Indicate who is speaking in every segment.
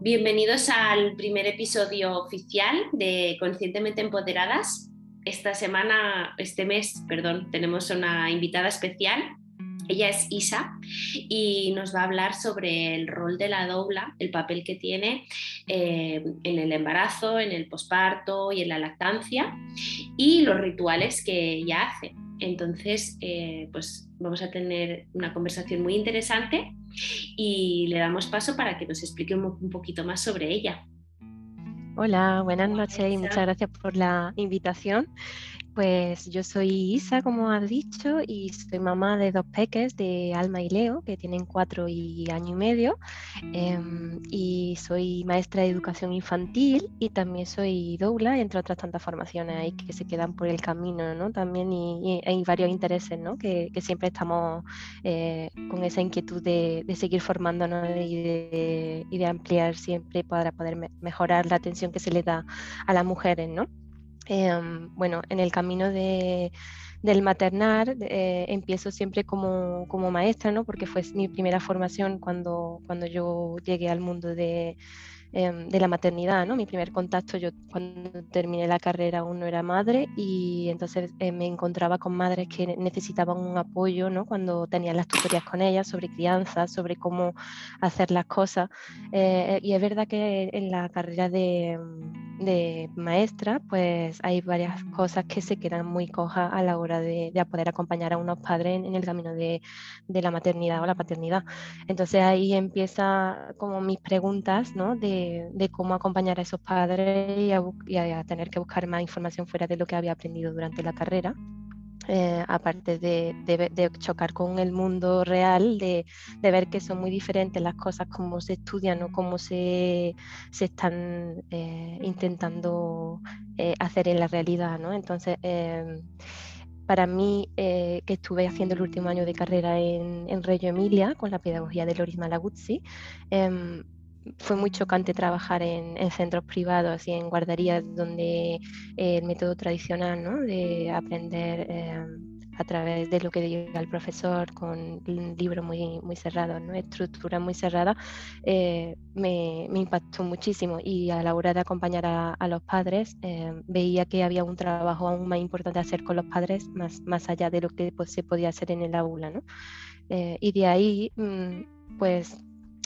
Speaker 1: Bienvenidos al primer episodio oficial de Conscientemente Empoderadas. Esta semana, este mes, perdón, tenemos una invitada especial. Ella es Isa y nos va a hablar sobre el rol de la dobla, el papel que tiene eh, en el embarazo, en el posparto y en la lactancia y los rituales que ella hace. Entonces, eh, pues vamos a tener una conversación muy interesante y le damos paso para que nos explique un, poquito más sobre ella.
Speaker 2: Hola, buenas noches y muchas gracias por la invitación. Pues yo soy Isa, como has dicho, y soy mamá de dos peques, de Alma y Leo, que tienen cuatro y año y medio. Em, y soy maestra de educación infantil y también soy doula, entre otras tantas formaciones ahí que se quedan por el camino, ¿no? También y, hay varios intereses, ¿no? Que, siempre estamos eh, con esa inquietud de, seguir formándonos y de, y de ampliar siempre para poder mejorar la atención que se le da a las mujeres, ¿no? Em, bueno, en el camino de, del maternar eh, empiezo siempre como, como, maestra, ¿no? porque fue mi primera formación cuando, cuando yo llegué al mundo de, Em, de la maternidad, ¿no? Mi primer contacto, yo cuando terminé la carrera aún no era madre y entonces eh, me encontraba con madres que necesitaban un apoyo, ¿no? Cuando tenían las tutorías con ellas sobre crianza, sobre cómo hacer las cosas. Eh, y es verdad que en la carrera de, de, maestra, pues hay varias cosas que se quedan muy cojas a la hora de, de poder acompañar a unos padres en, el camino de, de, la maternidad o la paternidad. Entonces ahí empieza como mis preguntas, ¿no? De, de, cómo acompañar a esos padres y a, tener que buscar más información fuera de lo que había aprendido durante la carrera. Eh, aparte de, chocar con el mundo real, de, ver que son muy diferentes las cosas, cómo se estudian o cómo se, se están eh, intentando eh, hacer en la realidad. ¿no? Entonces, para mí, que estuve haciendo el último año de carrera en, en Reggio Emilia con la pedagogía de Loris Malaguzzi, em, fue muy chocante trabajar en, centros privados y en guarderías donde el método tradicional de aprender eh, a través de lo que diga el profesor con un libro muy, muy cerrado, ¿no? estructura muy cerrada, eh, me, impactó muchísimo y a la hora de acompañar a, los padres eh, veía que había un trabajo aún más importante hacer con los padres más, más allá de lo que pues, se podía hacer en el aula. ¿no? y de ahí, mm, pues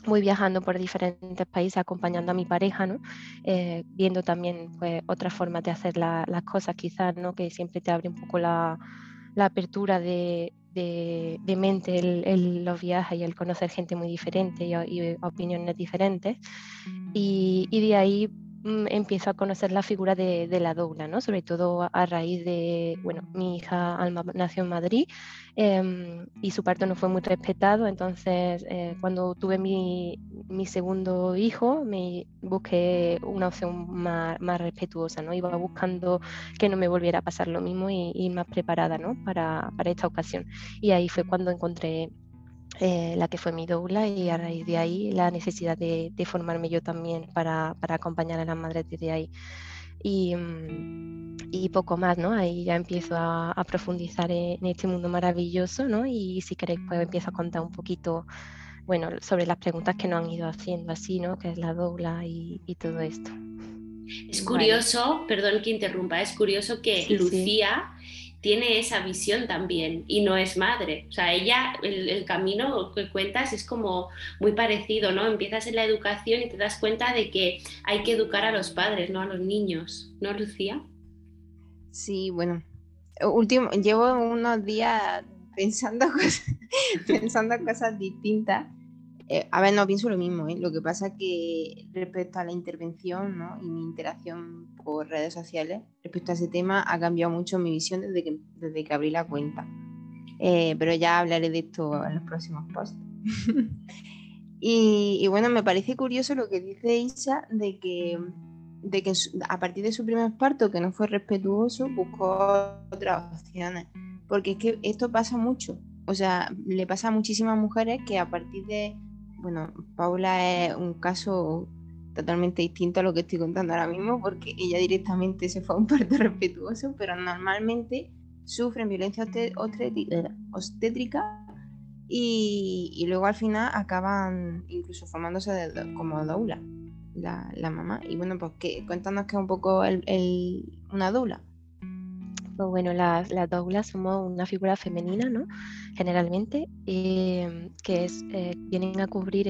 Speaker 2: voy viajando por diferentes países acompañando a mi pareja, ¿no? Eh, viendo también pues, otras formas de hacer las cosas, quizás, ¿no? que siempre te abre un poco la, apertura de, mente el, los viajes y el conocer gente muy diferente y, opiniones diferentes. Y, y, de ahí Mm, empiezo a conocer la figura de, la doula, ¿no? sobre todo a raíz de, bueno, mi hija Alma nació en Madrid em, y su parto no fue muy respetado, entonces eh, cuando tuve mi, segundo hijo me busqué una opción más, respetuosa, ¿no? iba buscando que no me volviera a pasar lo mismo y, ir más preparada ¿no? para, para esta ocasión. Y ahí fue cuando encontré eh, la que fue mi doula y a raíz de ahí la necesidad de, formarme yo también para, acompañar a las madres desde ahí. Mm, y, poco más, ¿no? Ahí ya empiezo a, profundizar en, este mundo maravilloso, ¿no? Y si queréis, pues empiezo a contar un poquito, bueno, sobre las preguntas que nos han ido haciendo así, ¿no? Que es la doula y, todo esto.
Speaker 1: Es curioso, perdón que interrumpa, es curioso que Lucía tiene esa visión también y no es madre. O sea, ella, el, camino que cuentas es como muy parecido, ¿no? Empiezas en la educación y te das cuenta de que hay que educar a los padres, no a los niños, ¿no, Lucía?
Speaker 3: Sí, bueno, último, llevo unos días pensando pensando cosas distintas eh, a ver, no pienso lo mismo, ¿eh? lo que pasa que respecto a la intervención y mi interacción por redes sociales, respecto a ese tema, ha cambiado mucho mi visión desde que, desde que abrí la cuenta. Eh, pero ya hablaré de esto en los próximos posts. y, bueno, me parece curioso lo que dice Isa de que, de que a partir de su primer parto, que no fue respetuoso, buscó otras opciones. Porque es que esto pasa mucho. O sea, le pasa a muchísimas mujeres que a partir de bueno, Paula es un caso totalmente distinto a lo que estoy contando ahora mismo porque ella directamente se fue a un parto respetuoso, pero normalmente sufren violencia obstétrica y, luego al final acaban incluso formándose como doula. la, mamá. Y bueno, pues que, cuéntanos que es un poco el, una dula.
Speaker 2: Bueno, las, las somos una figura femenina, ¿no? Generalmente, em, que es, eh, vienen a cubrir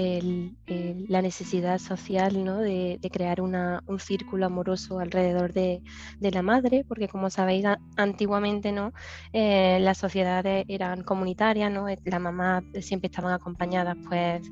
Speaker 2: la necesidad social, ¿no? De, crear una, un círculo amoroso alrededor de, la madre, porque como sabéis, antiguamente, ¿no? Eh, las sociedades eran comunitarias, ¿no? La mamá siempre estaban acompañadas, pues,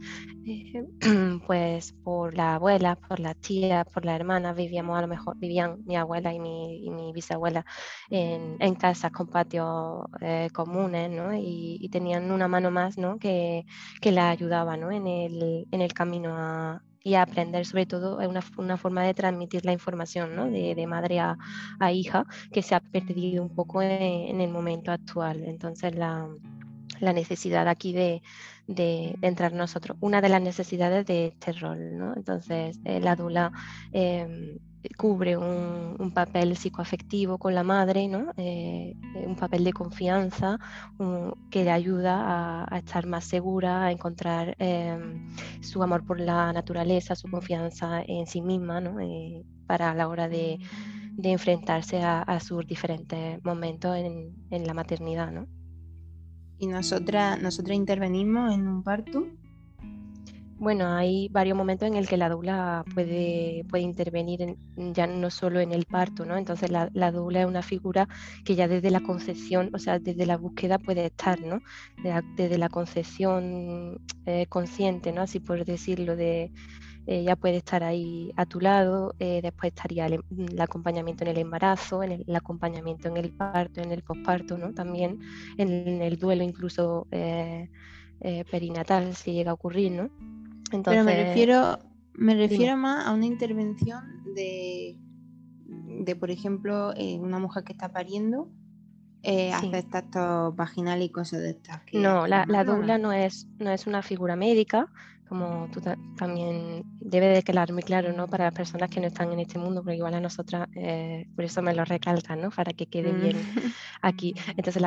Speaker 2: eh, pues por la abuela, por las tías, por las hermanas, vivíamos a lo mejor, vivían mi abuela y mi, y mi bisabuela en, en, casas con patios eh, comunes, ¿no? Y, tenían una mano más, ¿no? Que, que la ayudaba, ¿no? En el, en el camino a, y a aprender sobre todo una, una, forma de transmitir la información ¿no? de, de, madre a, a, hija que se ha perdido un poco en, en el momento actual. Entonces la, la necesidad aquí de, de, entrar nosotros, una de las necesidades de este rol. ¿no? Entonces, la dula em, cubre un, papel psicoafectivo con la madre, ¿no? Eh, un papel de confianza que le ayuda a, estar más segura, a encontrar em, su amor por la naturaleza, su confianza en sí misma, ¿no? Eh, para la hora de, de enfrentarse a, a, sus diferentes momentos en, en la maternidad. ¿no?
Speaker 3: Y nosotras, nosotras intervenimos en un parto.
Speaker 2: Bueno, hay varios momentos en el que la doula puede, puede intervenir ya no solo en el parto, ¿no? Entonces la, la, doula es una figura que ya desde la concepción, o sea, desde la búsqueda puede estar, ¿no? desde la concepción eh, consciente, ¿no? Así por decirlo, de, ella puede estar ahí a tu lado, eh, después estaría el, acompañamiento en el embarazo, en el, acompañamiento en el parto, en el posparto, ¿no? También en, el duelo incluso eh, eh, perinatal si llega a ocurrir, ¿no?
Speaker 3: Entonces, Pero me refiero, me refiero más a una intervención de, de por ejemplo, una mujer que está pariendo eh, hacer tactos vaginal y cosas de estas.
Speaker 2: no, la, la doula no es, no es una figura médica, como tú también debe de quedar muy claro, ¿no? Para las personas que no están en este mundo, porque igual a nosotras, eh, por eso me lo recalcan, ¿no? Para que quede bien mm. aquí. Entonces,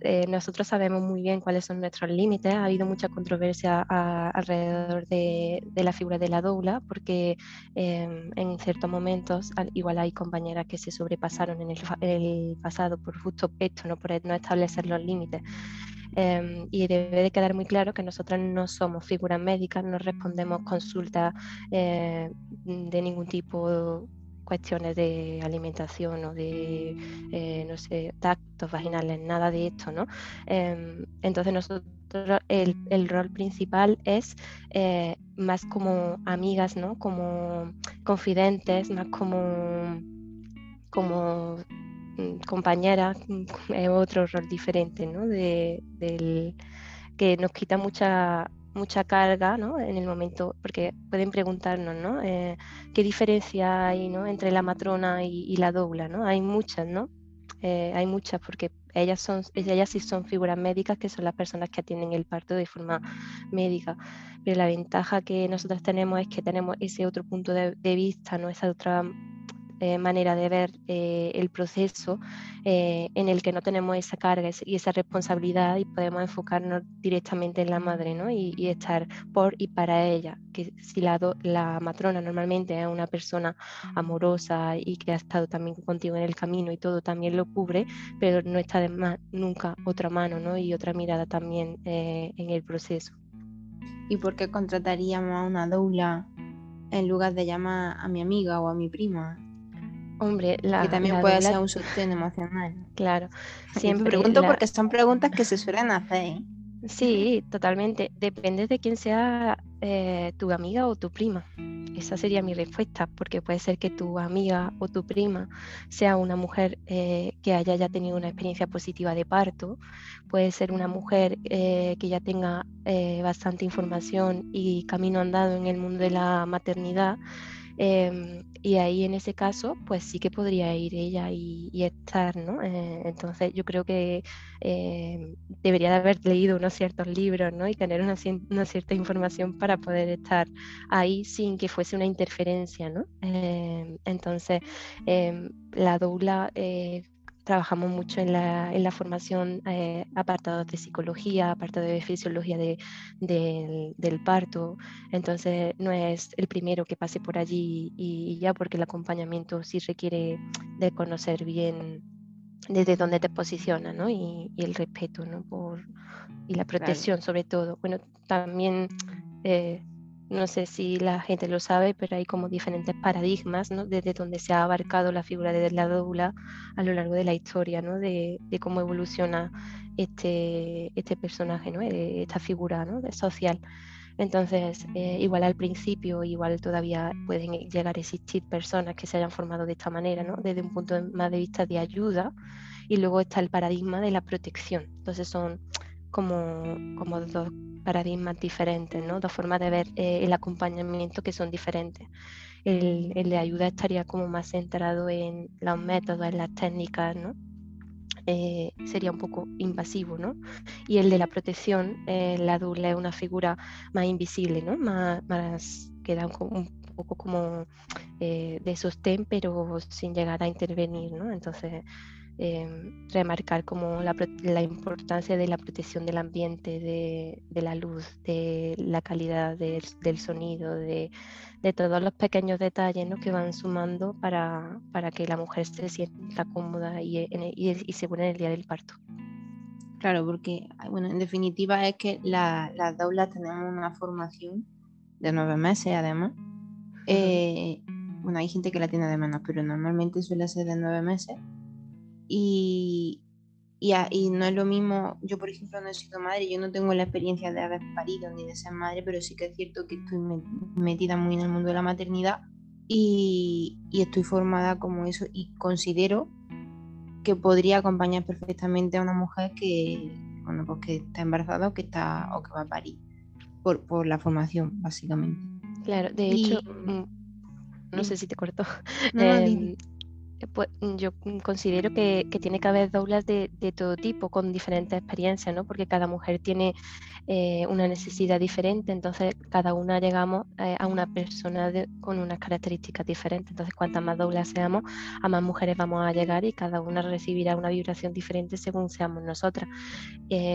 Speaker 2: eh, nosotros sabemos muy bien cuáles son nuestros límites. Ha habido mucha controversia alrededor de, la figura de la doula, porque em, en ciertos momentos igual hay compañeras que se sobrepasaron en el, el pasado por justo esto, ¿no? Por no establecer los límites. Em, y debe de quedar muy claro que nosotras no somos figuras médicas, no respondemos consultas eh, de ningún tipo cuestiones de alimentación o de, eh, no sé, tactos vaginales, nada de esto, ¿no? Em, entonces nosotros el, el, rol principal es eh, más como amigas, ¿no? Como confidentes, más como, como compañera mm, es otro rol diferente, ¿no? De, del, que nos quita mucha mucha carga ¿no? en el momento, porque pueden preguntarnos ¿no? Eh, qué diferencia hay ¿no? entre la matrona y, la dobla. ¿no? Hay muchas, ¿no? Eh, hay muchas porque ellas, son, ellas sí son figuras médicas que son las personas que atienden el parto de forma médica. Pero la ventaja que nosotros tenemos es que tenemos ese otro punto de, de vista, ¿no? esa otra eh, manera de ver eh, el proceso eh, en el que no tenemos esa carga y esa responsabilidad y podemos enfocarnos directamente en la madre ¿no? y, estar por y para ella. Que si la, la matrona normalmente es una persona amorosa y que ha estado también contigo en el camino y todo también lo cubre, pero no está de más nunca otra mano ¿no? y otra mirada también en el proceso.
Speaker 3: ¿Y por qué contrataríamos a una doula en lugar de llamar a mi amiga o a mi prima?
Speaker 2: Hombre, la,
Speaker 3: que también puede ser un sostén emocional.
Speaker 2: Claro, siempre.
Speaker 3: pregunto porque son preguntas que se suelen hacer. ¿eh?
Speaker 2: Sí, totalmente. Depende de quién sea eh, tu amiga o tu prima. Esa sería mi respuesta, porque puede ser que tu amiga o tu prima sea una mujer eh, que haya ya tenido una experiencia positiva de parto, puede ser una mujer que ya tenga bastante información y camino andado en el mundo de la maternidad Em, y ahí en ese caso, pues sí que podría ir ella y, estar, ¿no? Eh, entonces yo creo que em, debería de haber leído unos ciertos libros, ¿no? Y tener una, cierta información para poder estar ahí sin que fuese una interferencia, ¿no? Em, entonces, la doula eh, trabajamos mucho en la, en la formación eh, apartados de psicología, apartados de fisiología de, del parto. Entonces no es el primero que pase por allí y, ya porque el acompañamiento sí requiere de conocer bien desde dónde te posiciona ¿no? y, el respeto ¿no? Por, y la protección sobre todo. Bueno, también... Eh, no sé si la gente lo sabe, pero hay como diferentes paradigmas, ¿no? Desde donde se ha abarcado la figura de la doula a lo largo de la historia, ¿no? De, cómo evoluciona este, este personaje, ¿no? Eh, esta figura ¿no? social. Entonces, eh, igual al principio, igual todavía pueden llegar a existir personas que se hayan formado de esta manera, ¿no? Desde un punto más de vista de ayuda, y luego está el paradigma de la protección. Entonces son como, como dos paradigmas diferentes, ¿no? dos formas de ver eh, el acompañamiento que son diferentes. El, el, de ayuda estaría como más centrado en los métodos, en las técnicas, ¿no? Eh, sería un poco invasivo, ¿no? Y el de la protección, eh, la dula es una figura más invisible, ¿no? Más, más da un, poco como de sostén, pero sin llegar a intervenir, ¿no? Entonces, Em, remarcar como la, importancia de la protección del ambiente, de, la luz, de la calidad del sonido, de, todos los pequeños detalles que van sumando para, para, que la mujer se sienta cómoda y, y, segura en el día del parto.
Speaker 3: Claro, porque bueno, en definitiva es que las daulas tenemos una formación de nueve meses además. Eh, bueno, hay gente que la tiene de menos, pero normalmente suele ser de nueve meses y, y, no es lo mismo, yo por ejemplo no he sido madre, yo no tengo la experiencia de haber parido ni de ser madre, pero sí que es cierto que estoy metida muy en el mundo de la maternidad y, estoy formada como eso y considero que podría acompañar perfectamente a una mujer que, bueno, pues que está embarazada o que, está, o que va a parir, por, por la formación, básicamente.
Speaker 2: Claro, de hecho, mm, no sé si te cortó. Em, eh, pues mm, yo mm, considero que, tiene que haber doulas de, todo tipo, con diferentes experiencias, ¿no? Porque cada mujer tiene eh, una necesidad diferente, entonces cada una llegamos eh, a una persona con unas características diferentes. Entonces, cuantas más doulas seamos, a más mujeres vamos a llegar y cada una recibirá una vibración diferente según seamos nosotras.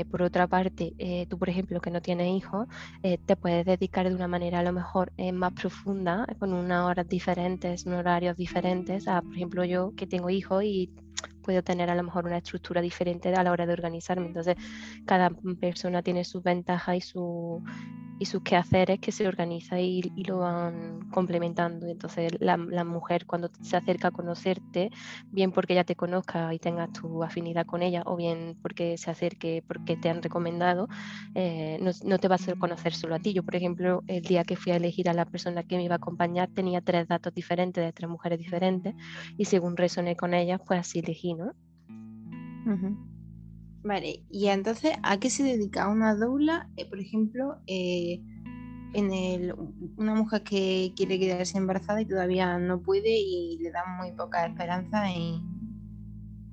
Speaker 2: por otra parte, tú, por ejemplo, que no tienes hijos, te puedes dedicar de una manera a lo mejor más profunda, con unas horas diferentes, horarios diferentes, a, por ejemplo, yo que tengo hijos y puedo tener a lo mejor una estructura diferente a la hora de organizarme. Entonces, cada persona tiene sus ventajas y, su, y sus quehaceres que se organiza y, lo van complementando. Entonces, la, mujer cuando se acerca a conocerte, bien porque ya te conozca y tengas tu afinidad con ella, o bien porque se acerque porque te han recomendado, eh, no, te va a hacer conocer solo a ti. Yo, por ejemplo, el día que fui a elegir a la persona que me iba a acompañar, tenía tres datos diferentes de tres mujeres diferentes y según resoné con ellas, pues así elegí ¿no?
Speaker 3: Vale, y entonces, ¿a qué se dedica una doula? Eh, por ejemplo, eh, en el, una mujer que quiere quedarse embarazada y todavía no puede y le da muy poca esperanza en,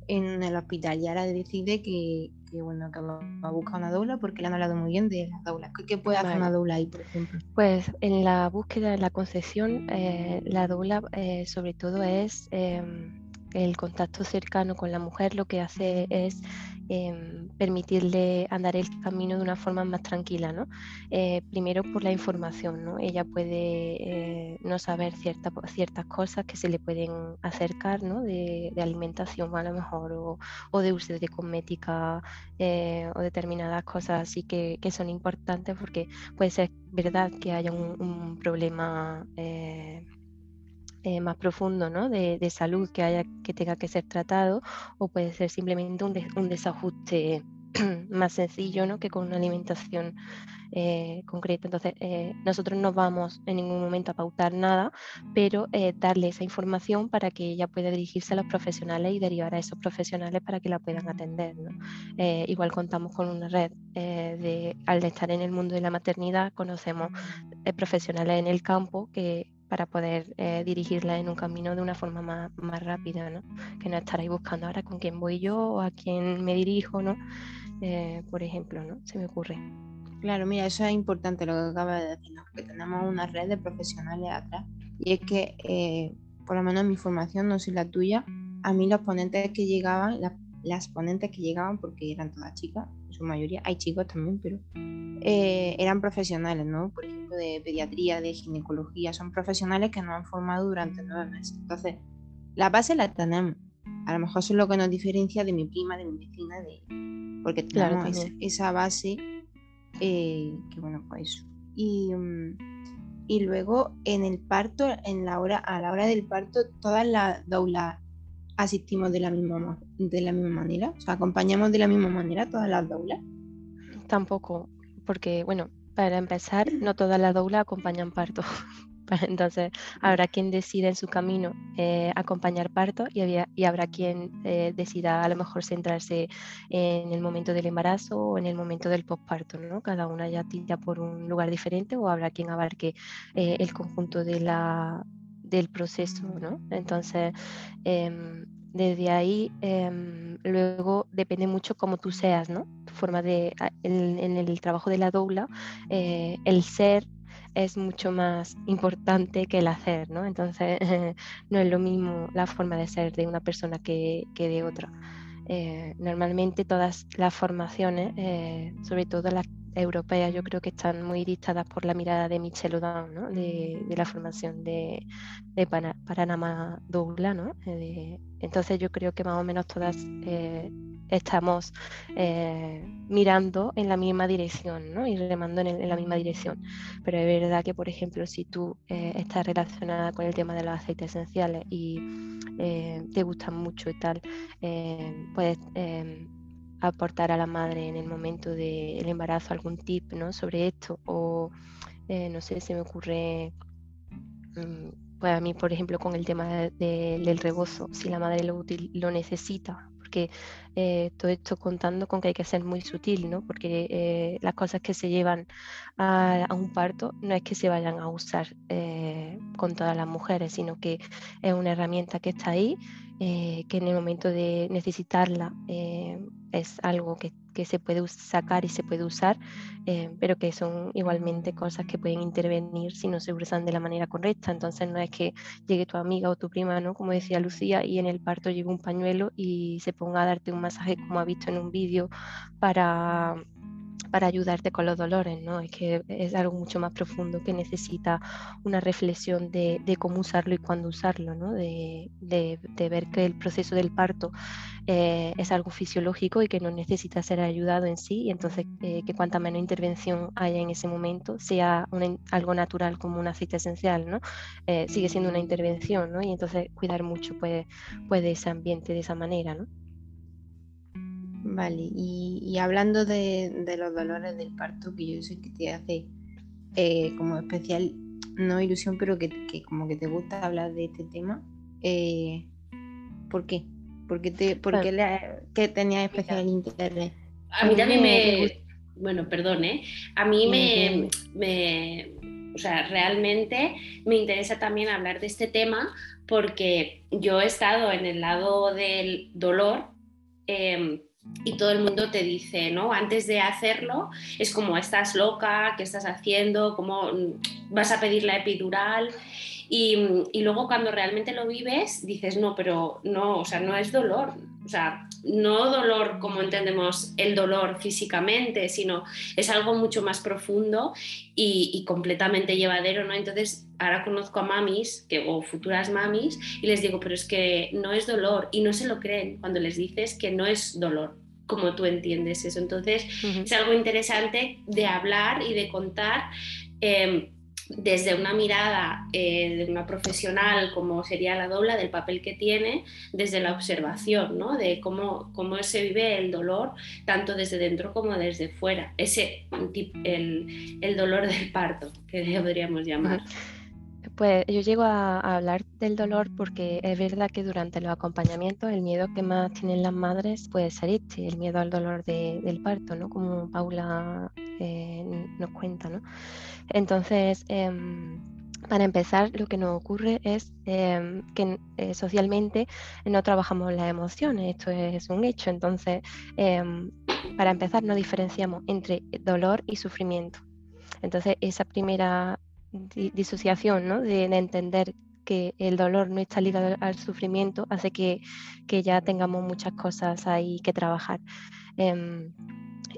Speaker 3: en el hospital y ahora decide que, bueno, que va a buscar una doula porque le han hablado muy bien de las doulas. ¿Qué, puede hacer una doula ahí, por ejemplo?
Speaker 2: Pues en la búsqueda de la concepción, eh, la doula sobre todo es em, el contacto cercano con la mujer lo que hace es em, permitirle andar el camino de una forma más tranquila, ¿no? Eh, primero por la información, ¿no? Ella puede eh, no saber cierta, ciertas cosas que se le pueden acercar, ¿no? De, alimentación a lo mejor o, de uso de cosmética eh, o determinadas cosas así que, son importantes porque puede ser verdad que haya un, un problema eh, más profundo ¿no? de, salud que, haya, que tenga que ser tratado o puede ser simplemente un, desajuste más sencillo ¿no? que con una alimentación eh, concreta. Entonces, eh, nosotros no vamos en ningún momento a pautar nada, pero darle esa información para que ella pueda dirigirse a los profesionales y derivar a esos profesionales para que la puedan atender. igual contamos con una red de, al estar en el mundo de la maternidad, conocemos profesionales en el campo que para poder eh, dirigirla en un camino de una forma más, más, rápida, ¿no? Que no estar buscando ahora con quién voy yo o a quién me dirijo, ¿no? Eh, por ejemplo, ¿no? Se me ocurre.
Speaker 3: Claro, mira, eso es importante lo que acaba de decir, que tenemos una red de profesionales atrás. Y es que, eh, por lo menos mi formación, no sé la tuya, a mí los ponentes que llegaban, las ponentes que llegaban, porque eran todas chicas, su mayoría, hay chicos también, pero eh, eran profesionales, ¿no? Por ejemplo, de pediatría, de ginecología, son profesionales que nos han formado durante nueve meses. Entonces, la base la tenemos. A lo mejor eso es lo que nos diferencia de mi prima, de mi vecina, de... porque tenemos esa base, eh, que bueno, pues eso. Y, mm, y luego en el parto, en la hora, a la hora del parto, todas las doulas asistimos de la misma de la misma manera, acompañamos de la misma manera todas las doulas.
Speaker 2: Tampoco, porque bueno, para empezar, no todas las doulas acompañan parto. Entonces, habrá quien decida en su camino eh, acompañar parto y, y habrá quien eh, decida a lo mejor centrarse en el momento del embarazo o en el momento del posparto, ¿no? Cada una ya tira por un lugar diferente o habrá quien abarque eh, el conjunto de la, del proceso, ¿no? Entonces, em, desde ahí, em, luego depende mucho cómo tú seas, ¿no? Tu forma de, en, en el trabajo de la doula, el ser es mucho más importante que el hacer, ¿no? Entonces no es lo mismo la forma de ser de una persona que, de otra. Eh, normalmente todas las formaciones, eh, sobre todo las europeas, yo creo que están muy dictadas por la mirada de Michelle O'Down, ¿no? de, la formación de, de Panama Douglas. ¿no? Eh, entonces yo creo que más o menos todas estamos eh, mirando en la misma dirección ¿no? y remando en, la misma dirección. Pero es verdad que, por ejemplo, si tú eh, estás relacionada con el tema de los aceites esenciales y eh, te gustan mucho y tal, puedes aportar a la madre en el momento del embarazo algún tip ¿no? sobre esto o no sé, se me ocurre mm, pues a mí, por ejemplo, con el tema del rebozo, si la madre lo, lo necesita, porque eh, todo esto contando con que hay que ser muy sutil, ¿no? porque eh, las cosas que se llevan a, un parto no es que se vayan a usar eh, con todas las mujeres, sino que es una herramienta que está ahí, que en el momento de necesitarla es algo que que se puede sacar y se puede usar, eh, pero que son igualmente cosas que pueden intervenir si no se usan de la manera correcta. Entonces no es que llegue tu amiga o tu prima, ¿no? Como decía Lucía, y en el parto llegue un pañuelo y se ponga a darte un masaje como ha visto en un vídeo para para ayudarte con los dolores, ¿no? Es que es algo mucho más profundo que necesita una reflexión de, cómo usarlo y cuándo usarlo, ¿no? De, ver que el proceso del parto eh, es algo fisiológico y que no necesita ser ayudado en sí, y entonces eh, que cuanta menos intervención haya en ese momento, sea algo natural como un aceite esencial, ¿no? Eh, sigue siendo una intervención, ¿no? Y entonces cuidar mucho pues, pues ese ambiente de esa manera, ¿no?
Speaker 3: Vale, y, hablando de, los dolores del parto, que yo sé que te hace eh, como especial, no ilusión, pero que, como que te gusta hablar de este tema, eh, ¿por qué? ¿Por qué, te, por qué, tenías especial interés?
Speaker 1: A mí también me... Bueno, perdón, ¿eh? A mí me, me, o sea, realmente me interesa también hablar de este tema porque yo he estado en el lado del dolor eh, y todo el mundo te dice, ¿no? Antes de hacerlo, es como, estás loca, ¿qué estás haciendo? ¿Cómo vas a pedir la epidural? Y, y, luego cuando realmente lo vives, dices, no, pero no, o sea, no es dolor. O sea, no dolor como entendemos el dolor físicamente, sino es algo mucho más profundo y, y completamente llevadero, ¿no? Entonces, ahora conozco a mamis que, o futuras mamis y les digo, pero es que no es dolor y no se lo creen cuando les dices que no es dolor como tú entiendes eso. Entonces, es algo interesante de hablar y de contar. Em, desde una mirada eh, de una profesional como sería la dobla del papel que tiene, desde la observación, ¿no? de cómo, cómo se vive el dolor, tanto desde dentro como desde fuera, ese el, el dolor del parto, que podríamos llamar.
Speaker 2: Pues yo llego a, hablar del dolor porque es verdad que durante los acompañamientos el miedo que más tienen las madres puede ser este, el miedo al dolor del parto, ¿no? Como Paula eh, nos cuenta, ¿no? Entonces, em, para empezar, lo que nos ocurre es em, que eh, socialmente no trabajamos las emociones, esto es un hecho. Entonces, em, para empezar, no diferenciamos entre dolor y sufrimiento. Entonces, esa primera disociación, ¿no? de, entender que el dolor no está ligado al sufrimiento hace que, ya tengamos muchas cosas ahí que trabajar. Em,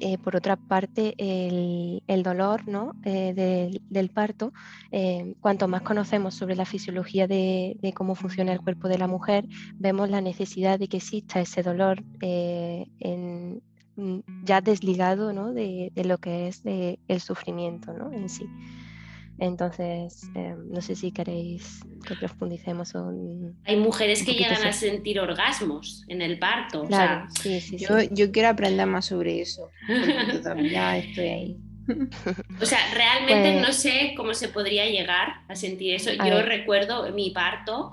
Speaker 2: eh, por otra parte, el, dolor ¿no? Eh, del, parto, eh, cuanto más conocemos sobre la fisiología de, cómo funciona el cuerpo de la mujer, vemos la necesidad de que exista ese dolor mm, ya desligado ¿no? de, lo que es el sufrimiento ¿no? en sí. Entonces, no sé si queréis que profundicemos.
Speaker 1: Hay mujeres que llegan a sentir orgasmos en el parto.
Speaker 3: Claro, sí, sí, yo, yo, quiero aprender más sobre eso. ya estoy ahí.
Speaker 1: O sea, realmente no pues sé cómo se podría llegar a sentir eso. Yo recuerdo mi parto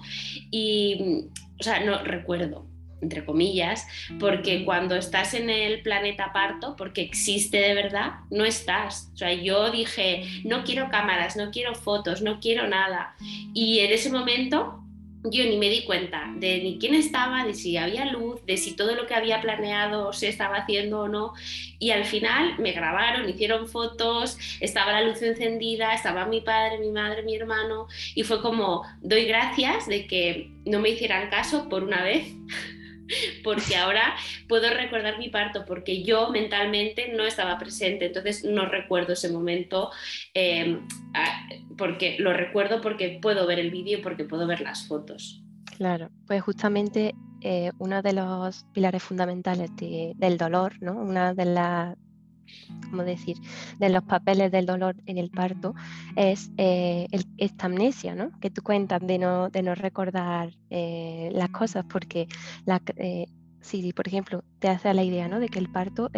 Speaker 1: y, o sea, no recuerdo entre comillas, porque cuando estás en el planeta parto, porque existe de verdad, no estás. O sea, yo dije, no quiero cámaras, no quiero fotos, no quiero nada. Y en ese momento yo ni me di cuenta de ni quién estaba, de si había luz, de si todo lo que había planeado se estaba haciendo o no. Y al final me grabaron, hicieron fotos, estaba la luz encendida, estaba mi padre, mi madre, mi hermano. Y fue como, doy gracias de que no me hicieran caso por una vez porque ahora puedo recordar mi parto, porque yo mentalmente no estaba presente, entonces no recuerdo ese momento, em, porque lo recuerdo porque puedo ver el vídeo porque puedo ver las fotos.
Speaker 2: Claro, pues justamente eh, uno de los pilares fundamentales del dolor, ¿no? una de las como decir, de los papeles del dolor en el parto es eh, esta amnesia, ¿no? Que tú cuentas de no, de no recordar eh, las cosas, porque la, eh, si, por ejemplo, te hace la idea, ¿no? De que el parto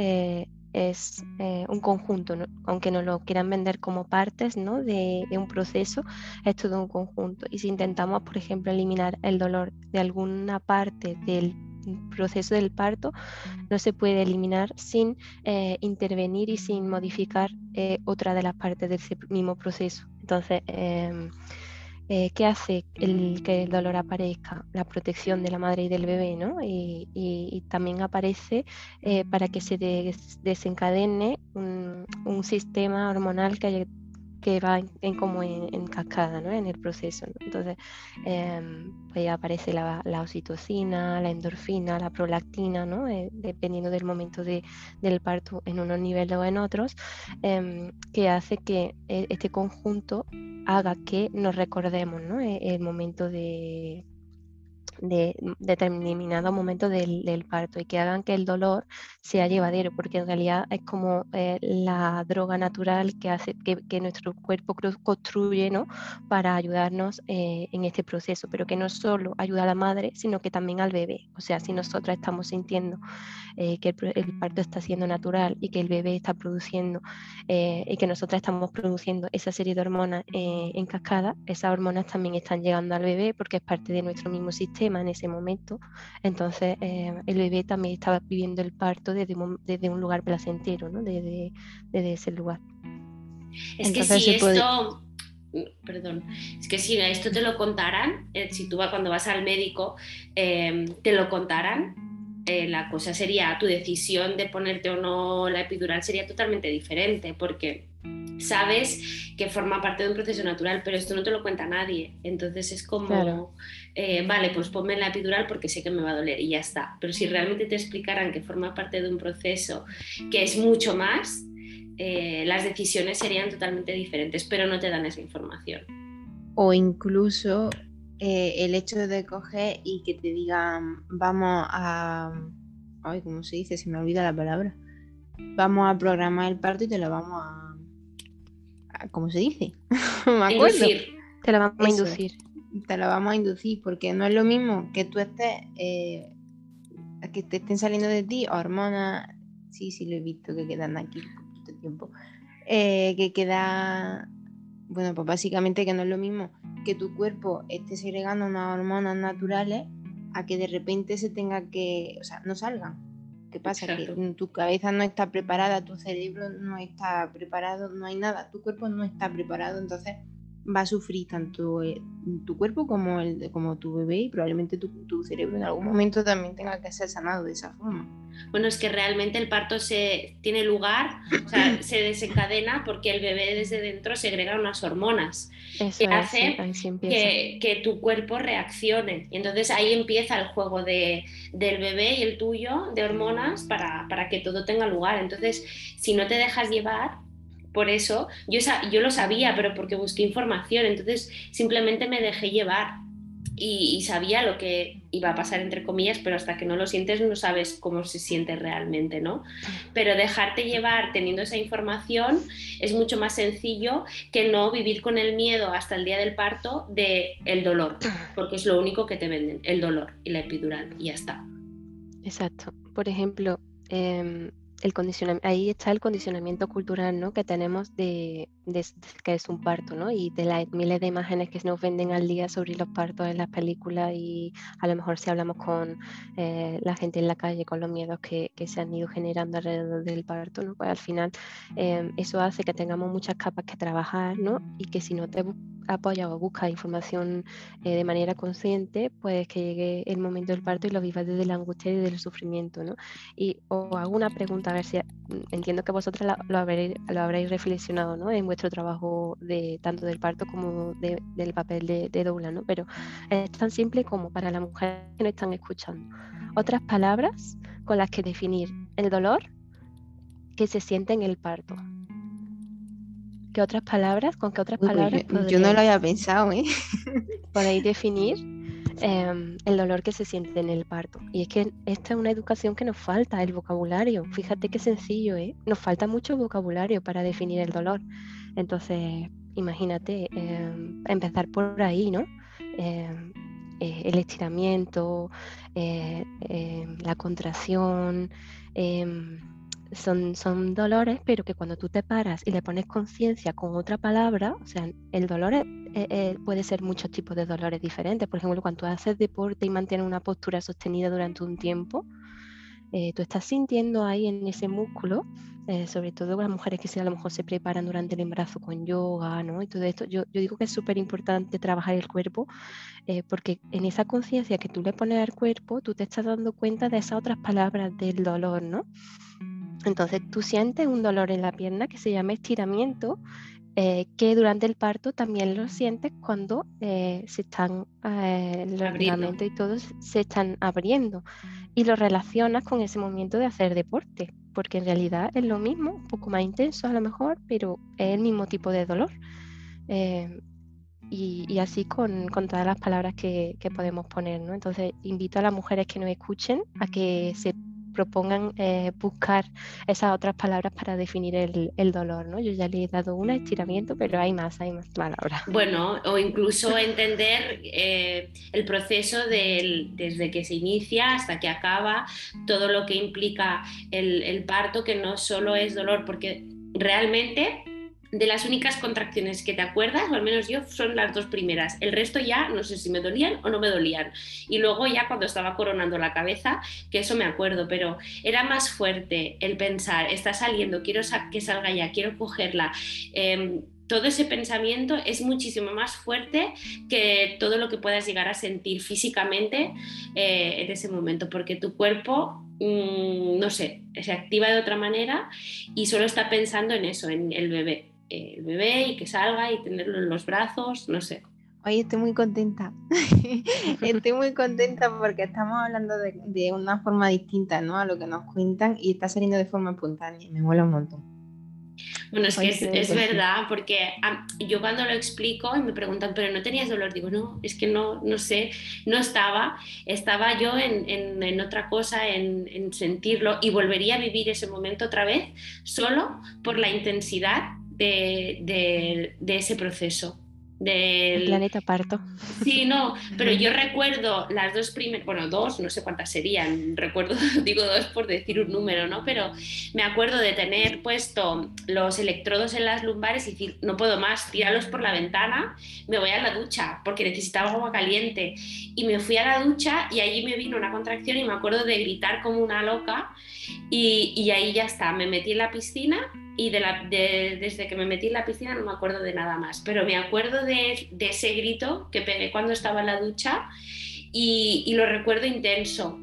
Speaker 2: es un conjunto, aunque no lo quieran vender como partes ¿no? de, de, un proceso, es todo un conjunto. Y si intentamos, por ejemplo, eliminar el dolor de alguna parte del proceso del parto no se puede eliminar sin eh, intervenir y sin modificar eh, otra de las partes del mismo proceso. Entonces, em, eh, ¿qué hace el, que el dolor aparezca? La protección de la madre y del bebé, ¿no? Y, también aparece para que se desencadene un, un, sistema hormonal que que va en, como en, cascada ¿no? en el proceso. Entonces, em, pues aparece la, oxitocina, la endorfina, la prolactina, ¿no? Eh, dependiendo del momento de, del parto en unos niveles o en otros, em, que hace que eh, este conjunto haga que nos recordemos ¿no? E, el momento de de determinado momento del, parto y que hagan que el dolor sea llevadero, porque en realidad es como eh, la droga natural que hace que, nuestro cuerpo construye ¿no? para ayudarnos eh, en este proceso, pero que no solo ayuda a la madre, sino que también al bebé. O sea, si nosotros estamos sintiendo eh, que el, parto está siendo natural y que el bebé está produciendo y que nosotros estamos produciendo esa serie de hormonas en cascada, esas hormonas también están llegando al bebé porque es parte de nuestro mismo sistema en ese momento. Entonces eh, el bebé también estaba viviendo el parto desde, desde un lugar placentero, ¿no? desde, desde ese lugar.
Speaker 1: Es que si esto, perdón, es que si esto te lo contaran, eh, si tú cuando vas al médico eh, te lo contaran, la cosa sería, tu decisión de ponerte o no la epidural sería totalmente diferente, porque sabes que forma parte de un proceso natural, pero esto no te lo cuenta nadie. Entonces es como, eh, vale, pues ponme la epidural porque sé que me va a doler y ya está. Pero si realmente te explicaran que forma parte de un proceso que es mucho más, eh, las decisiones serían totalmente diferentes, pero no te dan esa información.
Speaker 3: O incluso eh, el hecho de coger y que te digan, vamos a... Ay, ¿cómo se dice? Se me olvida la palabra. Vamos a programar el parto y te lo vamos a ¿cómo se dice?
Speaker 1: me acuerdo.
Speaker 2: Te la vamos a inducir.
Speaker 3: Te la vamos a inducir, porque no es lo mismo que tú estés, eh, que te estén saliendo de ti hormonas, sí, sí lo he visto que quedan aquí por tiempo, eh, que queda, bueno, pues básicamente que no es lo mismo que tu cuerpo esté segregando unas hormonas naturales a que de repente se tenga que, o sea, no salgan ¿Qué pasa? Que tu cabeza no está preparada, tu cerebro no está preparado, no hay nada, tu cuerpo no está preparado, entonces va a sufrir tanto eh, tu cuerpo como, el, como tu bebé y probablemente tu, tu, cerebro en algún momento también tenga que ser sanado de esa forma.
Speaker 1: Bueno, es que realmente el parto se tiene lugar, o sea, se desencadena porque el bebé desde dentro segrega unas hormonas que hacen que, que, tu cuerpo reaccione. Y entonces ahí empieza el juego de, del bebé y el tuyo de hormonas para, para que todo tenga lugar. Entonces, si no te dejas llevar, por eso, yo, yo lo sabía, pero porque busqué información, entonces simplemente me dejé llevar y, sabía lo que iba a pasar, entre comillas, pero hasta que no lo sientes no sabes cómo se siente realmente, ¿no? Pero dejarte llevar teniendo esa información es mucho más sencillo que no vivir con el miedo hasta el día del parto de el dolor, porque es lo único que te venden, el dolor y la epidural, y ya está.
Speaker 2: Exacto. Por ejemplo, eh, el ahí está el condicionamiento cultural ¿no? que tenemos de, que es un parto, ¿no? Y de las miles de imágenes que nos venden al día sobre los partos en las películas y a lo mejor si hablamos con eh, la gente en la calle, con los miedos que, que, se han ido generando alrededor del parto, ¿no? Pues al final em, eso hace que tengamos muchas capas que trabajar, ¿no? Y que si no te apoyas o buscas información eh, de manera consciente, pues que llegue el momento del parto y lo vivas desde la angustia y del sufrimiento, ¿no? Y os hago una pregunta, a ver si mm, entiendo que vosotros lo, habréis, lo habréis reflexionado, ¿no? En trabajo de tanto del parto como del papel de, de, doula, ¿no? Pero es tan simple como para las mujeres que no están escuchando. Otras palabras con las que definir el dolor que se siente en el parto. ¿Qué otras palabras? ¿Con qué otras pues palabras?
Speaker 3: yo, no lo había pensado, ¿eh?
Speaker 2: Podéis definir Em, el dolor que se siente en el parto. Y es que esta es una educación que nos falta, el vocabulario. Fíjate qué sencillo, ¿eh? Nos falta mucho vocabulario para definir el dolor. Entonces, imagínate, em, empezar por ahí, ¿no? Em, eh, el estiramiento, eh, la contracción son, son dolores, pero que cuando tú te paras y le pones conciencia con otra palabra, o sea, el dolor puede ser muchos tipos de dolores diferentes. Por ejemplo, cuando haces deporte y mantienes una postura sostenida durante un tiempo, eh, tú estás sintiendo ahí en ese músculo, eh, sobre todo las mujeres que a lo mejor se preparan durante el embarazo con yoga, ¿no? Y todo esto, yo, yo digo que es súper importante trabajar el cuerpo, eh, porque en esa conciencia que tú le pones al cuerpo, tú te estás dando cuenta de esas otras palabras del dolor, ¿no? Entonces tú sientes un dolor en la pierna que se llama estiramiento, eh, que durante el parto también lo sientes cuando eh, se están, eh, los ligamentos y todos se están abriendo. Y lo relacionas con ese momento de hacer deporte, porque en realidad es lo mismo, un poco más intenso a lo mejor, pero es el mismo tipo de dolor. Y, así con, con, todas las palabras que, que podemos poner. ¿no? Entonces invito a las mujeres que nos escuchen a que se propongan eh, buscar esas otras palabras para definir el, dolor, ¿no? Yo ya le he dado un estiramiento, pero hay más, hay más palabras.
Speaker 1: Bueno, o incluso entender eh, el proceso desde que se inicia hasta que acaba, todo lo que implica el, el parto, que no solo es dolor, porque realmente de las únicas contracciones que te acuerdas, o al menos yo, son las dos primeras. El resto ya no sé si me dolían o no me dolían. Y luego ya cuando estaba coronando la cabeza, que eso me acuerdo, pero era más fuerte el pensar, está saliendo, quiero que salga ya, quiero cogerla. Em, todo ese pensamiento es muchísimo más fuerte que todo lo que puedas llegar a sentir físicamente eh, en ese momento, porque tu cuerpo, mm, no sé, se activa de otra manera y solo está pensando en eso, en el bebé el bebé y que salga y tenerlo en los brazos, no sé.
Speaker 3: Oye, estoy muy contenta. estoy muy contenta porque estamos hablando de, una forma distinta ¿no? a lo que nos cuentan y está saliendo de forma espontánea. Me mola un montón.
Speaker 1: Bueno, es que es, verdad, porque yo cuando lo explico y me preguntan, pero no tenías dolor, digo, no, es que no, no sé, no estaba, estaba yo en, en, otra cosa, en, en, sentirlo y volvería a vivir ese momento otra vez solo por la intensidad de, ese proceso. Del
Speaker 2: planeta parto.
Speaker 1: Sí, no, pero yo recuerdo las dos primeras, bueno, dos, no sé cuántas serían, recuerdo, digo dos por decir un número, ¿no? Pero me acuerdo de tener puesto los electrodos en las lumbares y decir, no puedo más, tíralo por la ventana, me voy a la ducha porque necesitaba agua caliente. Y me fui a la ducha y allí me vino una contracción y me acuerdo de gritar como una loca y, y ahí ya está, me metí en la piscina y de la, desde que me metí en la piscina no me acuerdo de nada más, pero me acuerdo de, de ese grito que pegué cuando estaba en la ducha y, y, lo recuerdo intenso,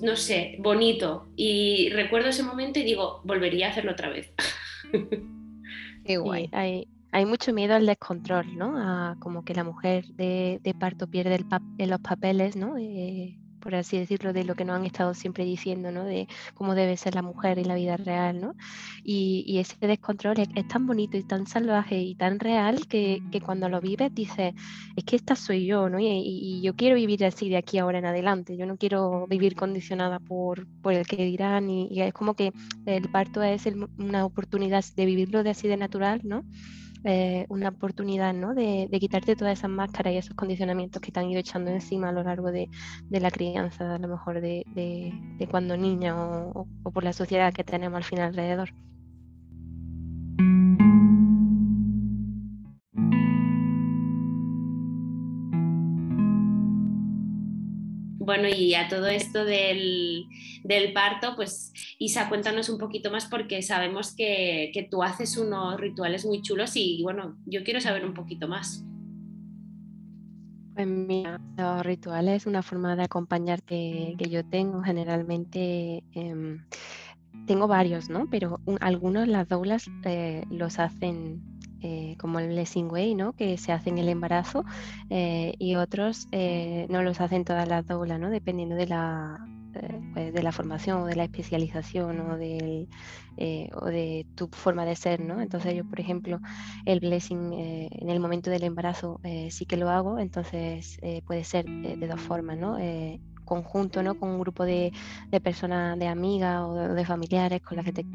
Speaker 1: no sé, bonito. Y recuerdo ese momento y digo, volvería a hacerlo otra vez.
Speaker 2: Qué guay. hay, hay, mucho miedo al descontrol, ¿no? A como que la mujer de, de parto pierde el en los papeles, ¿no? Eh, por así decirlo, de lo que nos han estado siempre diciendo, ¿no? De cómo debe ser la mujer en la vida real, ¿no? Y, ese descontrol es, tan bonito y tan salvaje y tan real que, cuando lo vives dices, es que esta soy yo, ¿no? Y, yo quiero vivir así de aquí ahora en adelante, yo no quiero vivir condicionada por, por el que dirán y, es como que el parto es una oportunidad de vivirlo de así de natural, ¿no? Eh, una oportunidad ¿no? de, quitarte todas esas máscaras y esos condicionamientos que te han ido echando encima a lo largo de, la crianza, a lo mejor de, cuando niña o, o por la sociedad que tenemos al final alrededor.
Speaker 1: Bueno, y a todo esto del, parto, pues Isa, cuéntanos un poquito más porque sabemos que, tú haces unos rituales muy chulos y bueno, yo quiero saber un poquito más.
Speaker 2: Pues mira, los rituales es una forma de acompañar que, yo tengo generalmente. Em, tengo varios, ¿no? Pero algunos las doulas eh, los hacen eh, como el blessing way, ¿no? que se hace en el embarazo, eh, y otros eh, no los hacen todas las doulas, ¿no? dependiendo de la, pues, de la formación o de la especialización o, del, o de tu forma de ser. ¿no? Entonces yo, por ejemplo, el blessing en el momento del embarazo sí que lo hago, entonces puede ser de dos formas. ¿no? conjunto, ¿no? Con un grupo de, de personas, de amigas o de, familiares con las que te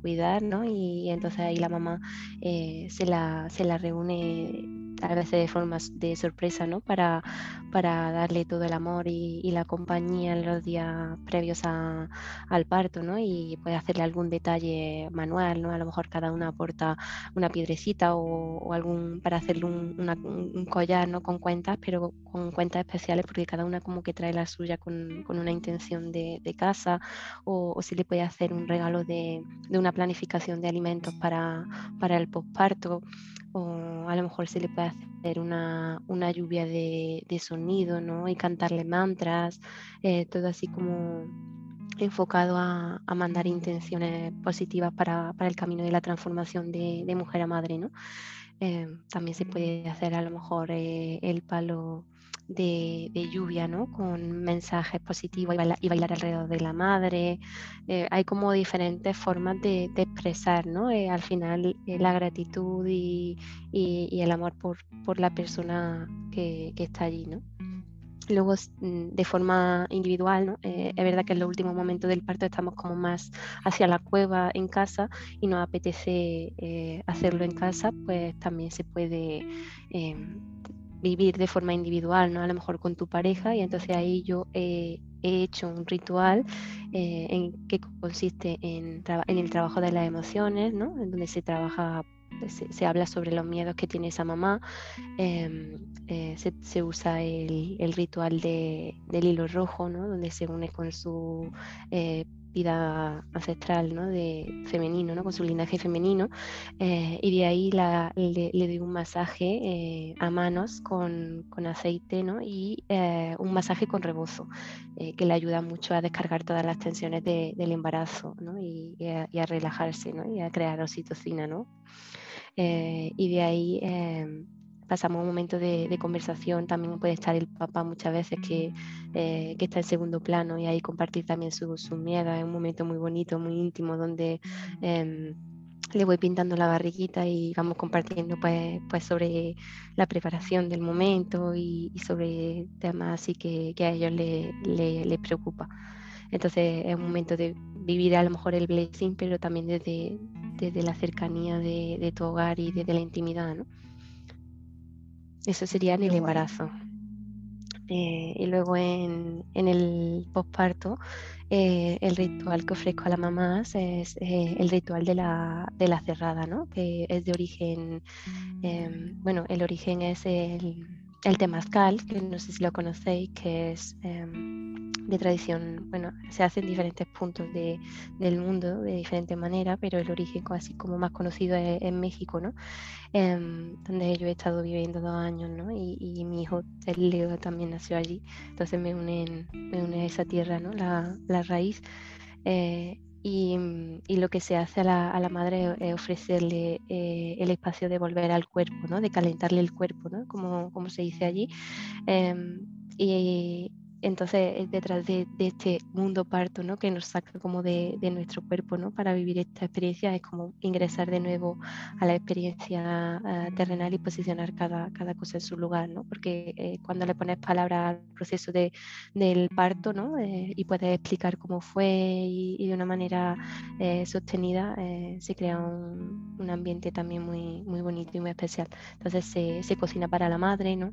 Speaker 2: cuidar, ¿no? Y, entonces ahí la mamá eh, se, la, se la reúne a veces de forma de sorpresa, ¿no? Para, para darle todo el amor y, la compañía en los días previos al parto, ¿no? Y puede hacerle algún detalle manual, ¿no? A lo mejor cada una aporta una piedrecita o, algún para hacerle un, collar, ¿no? Con cuentas, pero con cuentas especiales porque cada una como que trae la suya con, una intención de, casa o, si le puede hacer un regalo de, una planificación de alimentos para, para el posparto o a lo mejor se le puede hacer una, una lluvia de, de, sonido, ¿no? Y cantarle mantras, eh, todo así como enfocado a, a mandar intenciones positivas para, para, el camino de la transformación de, de mujer a madre, ¿no? Eh, también se puede hacer a lo mejor eh, el palo de, lluvia, ¿no? Con mensajes positivos y bailar, alrededor de la madre. Eh, hay como diferentes formas de, expresar, ¿no? Eh, al final eh, la gratitud y, el amor por, por la persona que, está allí, ¿no? Luego, mm, de forma individual, ¿no? es verdad que en los últimos momentos del parto estamos como más hacia la cueva en casa y nos apetece hacerlo en casa, pues también se puede em, vivir de forma individual, ¿no? A lo mejor con tu pareja y entonces ahí yo he hecho un ritual eh, que consiste en, el trabajo de las emociones, ¿no? En donde se trabaja, se, habla sobre los miedos que tiene esa mamá, em, eh, se, usa el, el ritual de, del hilo rojo, ¿no? Donde se une con su eh, vida ancestral ¿no? de femenino, ¿no? con su linaje femenino, eh, y de ahí le, doy un masaje eh, a manos con, con aceite ¿no? y eh, un masaje con rebozo, que le ayuda mucho a descargar todas las tensiones de, del embarazo ¿no? y, a, y, a, relajarse ¿no? y a crear oxitocina. ¿no? y de ahí pasamos un momento de, conversación, también puede estar el papá muchas veces que, eh, que está en segundo plano y ahí compartir también su, su miedo, es un momento muy bonito, muy íntimo, donde em, le voy pintando la barriguita y vamos compartiendo pues, pues sobre la preparación del momento y, sobre temas así que, que a ellos les le, preocupa. Entonces es un momento de vivir a lo mejor el blessing, pero también desde, desde la cercanía de, de tu hogar y desde la intimidad, ¿no? Eso sería en el embarazo. Eh, y luego en, el posparto, eh, el ritual que ofrezco a las mamás es eh, el ritual de la, de la, cerrada, ¿no? que es de origen, em, bueno, el origen es el, el temazcal, que no sé si lo conocéis, que es em, de tradición, bueno, se hace en diferentes puntos del mundo de diferente manera, pero el origen así como más conocido es México, ¿no? Em, donde yo he estado viviendo dos años, ¿no? Y, mi hijo, el Leo, también nació allí, entonces me une me une a esa tierra, ¿no? La, la raíz. Eh, y, y, lo que se hace a la, a la madre es ofrecerle eh, el espacio de volver al cuerpo, ¿no? de calentarle el cuerpo, ¿no? como, como se dice allí. Em, y, entonces, detrás de, este mundo parto, ¿no? Que nos saca como de, nuestro cuerpo, ¿no? Para vivir esta experiencia es como ingresar de nuevo a la experiencia ah, terrenal y posicionar cada, cada cosa en su lugar, ¿no? Porque eh, cuando le pones palabra al proceso de, del parto, ¿no? Eh, y puedes explicar cómo fue y, de una manera eh, sostenida, se crea un, un, ambiente también muy, muy bonito y muy especial. Entonces, se, se cocina para la madre, ¿no?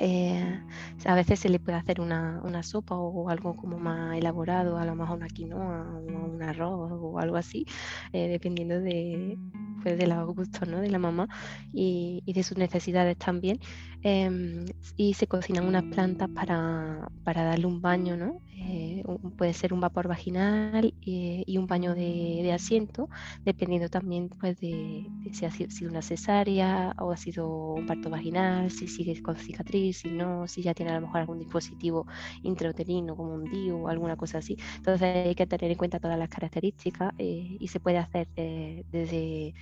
Speaker 2: Eh, a veces se le puede hacer una, una, sopa o algo como más elaborado, a lo mejor una quinoa un arroz o algo así, eh, dependiendo de, pues, de los gustos ¿no? de la mamá y, y, de sus necesidades también. Em, y se cocinan unas plantas para, para darle un baño, ¿no? Eh, puede ser un vapor vaginal y un baño de, asiento, dependiendo también pues, de, si ha sido una cesárea o ha sido un parto vaginal, si sigue con cicatriz, si no, si ya tiene a lo mejor algún dispositivo intrauterino como un DIU o alguna cosa así. Entonces hay que tener en cuenta todas las características eh, y se puede hacer eh, desde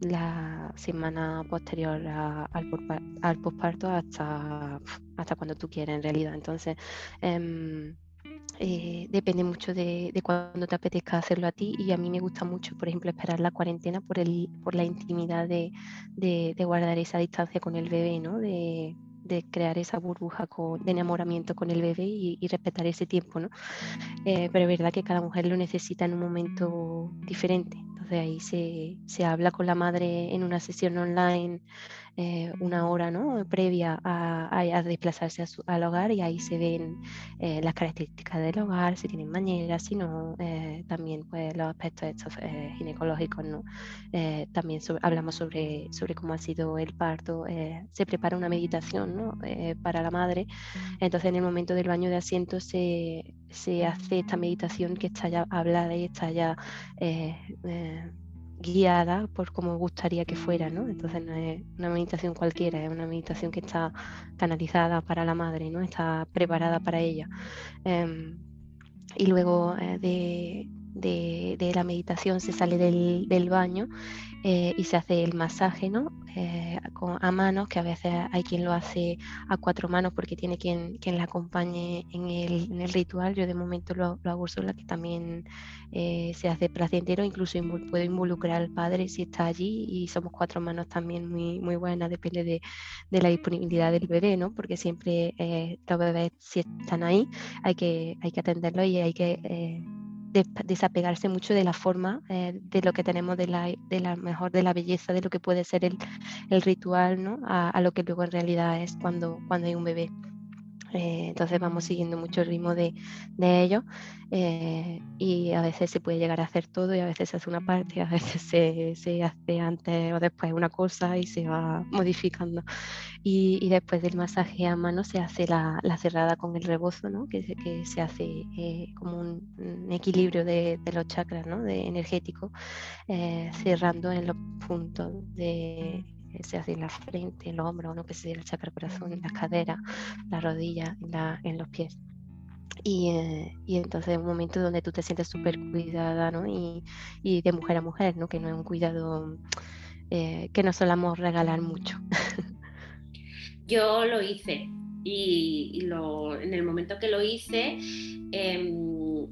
Speaker 2: la semana posterior al, posparto hasta, hasta cuando tú quieras en realidad. Entonces, em, eh, depende mucho de, de te apetezca hacerlo a ti y a mí me gusta mucho, por ejemplo, esperar la cuarentena por, el, por la intimidad de, de, guardar esa distancia con el bebé, ¿no? De, de crear esa burbuja de enamoramiento con el bebé y, respetar ese tiempo, ¿no? Eh, pero es verdad que cada mujer lo necesita en un momento diferente. Entonces ahí se, se habla con la madre en una sesión online eh, una hora ¿no? previa a, desplazarse al hogar y ahí se ven eh, las características del hogar, si tienen bañera, si no, eh, también pues, los aspectos estos, ginecológicos. ¿no? también hablamos sobre, sobre cómo ha sido el parto, se prepara una meditación ¿no? para la madre, entonces en el momento del baño de asiento se, se hace esta meditación que está ya hablada y está ya guiada por como gustaría que fuera, ¿no? Entonces no es una meditación cualquiera, es una meditación que está canalizada para la madre, ¿no? Está preparada para ella. Em, y luego eh, de, la meditación se sale del, baño eh, y se hace el masaje ¿no? Eh, con, a manos, que a veces hay quien lo hace a cuatro manos porque tiene quien, quien la acompañe en el, ritual. Yo de momento lo, lo hago sola, que también eh, se hace placentero, incluso puedo involucrar al padre si está allí y somos cuatro manos también muy, muy buenas, depende de, de la disponibilidad del bebé, ¿no? porque siempre los bebés si están ahí hay que, hay que atenderlo y hay que desapegarse mucho de la forma, eh, de lo que tenemos, de la, de la mejor, de la belleza, de lo que puede ser el, el ritual, ¿no? A, a, lo que luego en realidad es cuando, cuando hay un bebé. Eh, entonces vamos siguiendo mucho el ritmo de, de ello eh, y a veces se puede llegar a hacer todo y a veces se hace una parte, a veces se, se hace antes o después una cosa y se va modificando. Y, y después del masaje a mano se hace la, la cerrada con el rebozo, ¿no? que, que se hace eh, como un, equilibrio de, de, los chakras ¿no? de energético, cerrando en los puntos de se hace en la frente, el hombro, ¿no? que se el chakra corazón, en las caderas, la rodilla, en, la, en los pies. Y, eh, y, entonces es un momento donde tú te sientes súper cuidada, ¿no? Y, y, de mujer a mujer, ¿no? Que no es un cuidado eh, que no solamos regalar mucho.
Speaker 1: Yo lo hice y, lo, en el momento que lo hice, eh,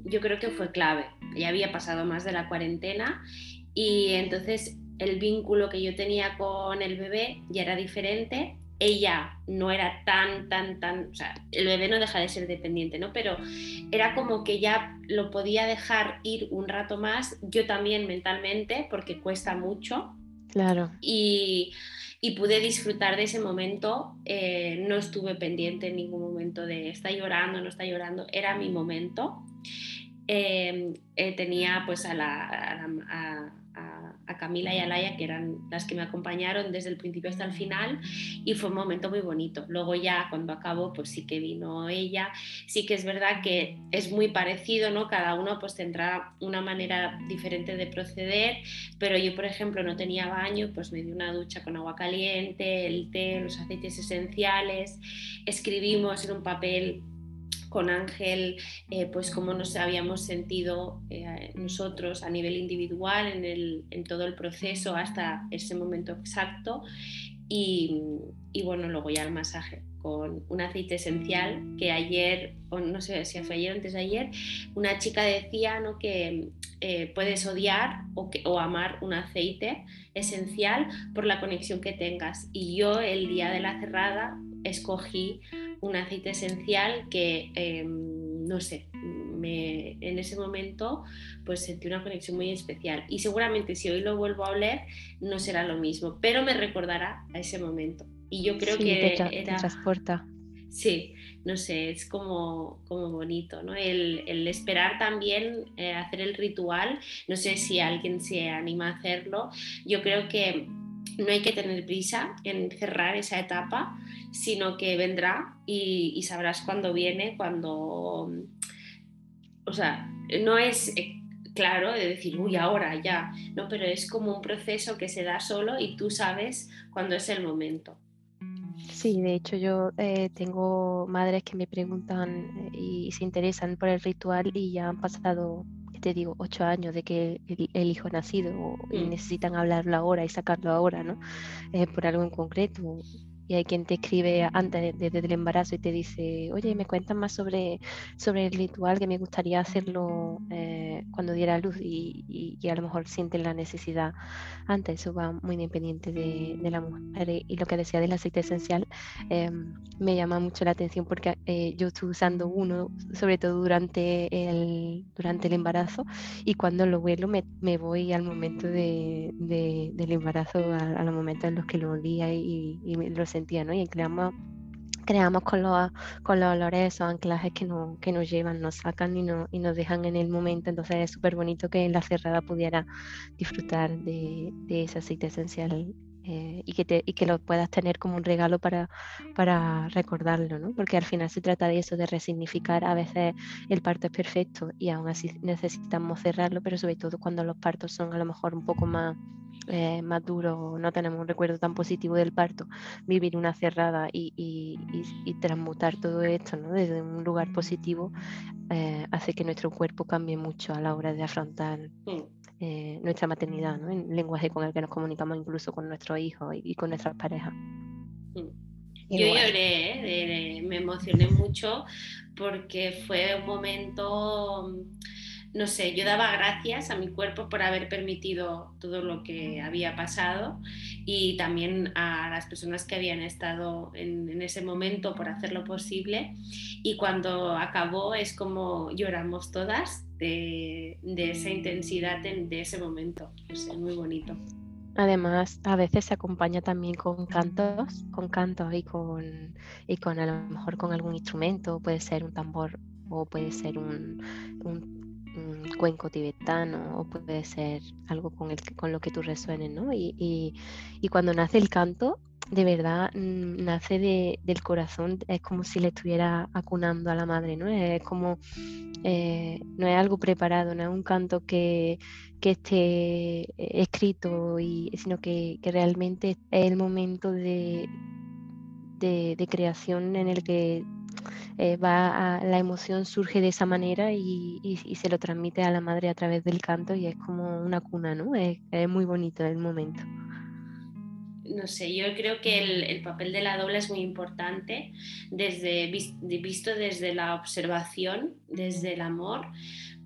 Speaker 1: yo creo que fue clave. Ya había pasado más de la cuarentena y entonces el vínculo que yo tenía con el bebé ya era diferente. Ella no era tan, tan, tan, o sea, el bebé no deja de ser dependiente, ¿no? Pero era como que ya lo podía dejar ir un rato más, yo también mentalmente, porque cuesta mucho.
Speaker 2: Claro.
Speaker 1: Y, y pude disfrutar de ese momento. Eh, no estuve pendiente en ningún momento de está llorando, no está llorando, era mi momento. Eh, eh, tenía pues a la, a, a Camila y a Laia, que eran las que me acompañaron desde el principio hasta el final, y fue un momento muy bonito. Luego ya cuando acabó, pues sí que vino ella. Sí que es verdad que es muy parecido, ¿no? Cada uno pues tendrá una manera diferente de proceder, pero yo, por ejemplo, no tenía baño, pues me di una ducha con agua caliente, el té, los aceites esenciales, escribimos en un papel con Ángel, eh, pues cómo nos habíamos sentido eh, nosotros a nivel individual en, todo el proceso hasta ese momento exacto. Y, bueno, luego ya el masaje con un aceite esencial que ayer, o no sé si fue ayer o antes de ayer, una chica decía ¿no? que eh, puedes odiar o, o amar un aceite esencial por la conexión que tengas. Y yo el día de la cerrada escogí un aceite esencial que, em, no sé, me, en ese momento pues sentí una conexión muy especial y seguramente si hoy lo vuelvo a oler no será lo mismo, pero me recordará a ese momento. Y yo creo que
Speaker 2: era... transporta.
Speaker 1: Sí, no sé, es como, como bonito, ¿no? El, esperar también eh, hacer el ritual, no sé si alguien se anima a hacerlo, yo creo que no hay que tener prisa en cerrar esa etapa, sino que vendrá y, sabrás cuándo viene, cuando... O sea, no es eh, claro de decir, uy, ahora ya, no, pero es como un proceso que se da solo y tú sabes cuándo es el momento.
Speaker 2: Sí, de hecho yo eh, tengo madres que me preguntan eh, y se interesan por el ritual y ya han pasado te digo, ocho años de que el, hijo ha nacido y mm. necesitan hablarlo ahora y sacarlo ahora, ¿no? Eh, por algo en concreto y hay quien te escribe antes desde el embarazo y te dice, oye, me cuentan más sobre, sobre el ritual que me gustaría hacerlo eh, cuando diera luz y, y, a lo mejor sienten la necesidad antes, eso va muy independiente de, de la mujer. Y lo que decía del aceite esencial eh, me llama mucho la atención porque eh, yo estuve usando uno, sobre todo durante el, durante el embarazo, y cuando lo huelo me, me voy al momento de, del embarazo, a, los momentos en los que lo olía y, y lo sentía, ¿no? Y creamos, creamos con, los, con los olores esos anclajes que, no, que nos llevan, nos sacan y, no, y nos dejan en el momento. Entonces es súper bonito que en la cerrada pudiera disfrutar de, de ese aceite esencial eh, y, que te, y que lo puedas tener como un regalo para, para recordarlo, ¿no? Porque al final se trata de eso, de resignificar. A veces el parto es perfecto y aún así necesitamos cerrarlo, pero sobre todo cuando los partos son a lo mejor un poco más eh, más duro, no tenemos un recuerdo tan positivo del parto, vivir una cerrada y, y, transmutar todo esto ¿no? desde un lugar positivo eh, hace que nuestro cuerpo cambie mucho a la hora de afrontar eh, nuestra maternidad, ¿no? en lenguaje con el que nos comunicamos incluso con nuestros hijos y, con nuestras parejas.
Speaker 1: Mm. Yo lloré, me emocioné mucho porque fue un momento no sé, yo daba gracias a mi cuerpo por haber permitido todo lo que había pasado y también a las personas que habían estado en, ese momento por hacerlo posible. Y cuando acabó es como lloramos todas de, esa intensidad de ese momento. es muy bonito.
Speaker 2: Además, a veces se acompaña también con cantos, con cantos y con, y con a lo mejor con algún instrumento, puede ser un tambor o puede ser un, un cuenco tibetano o puede ser algo con, lo que tú resuenes, ¿no? Y, cuando nace el canto, de verdad mm, nace del corazón, es como si le estuviera acunando a la madre, ¿no? Es como, eh, no es algo preparado, no es un canto que, esté escrito, y, sino que, realmente es el momento de creación en el que eh, va la emoción surge de esa manera y, se lo transmite a la madre a través del canto y es como una cuna, ¿no? Es, muy bonito el momento.
Speaker 1: No sé, yo creo que el, papel de la doble es muy importante, desde, visto desde la observación, desde el amor.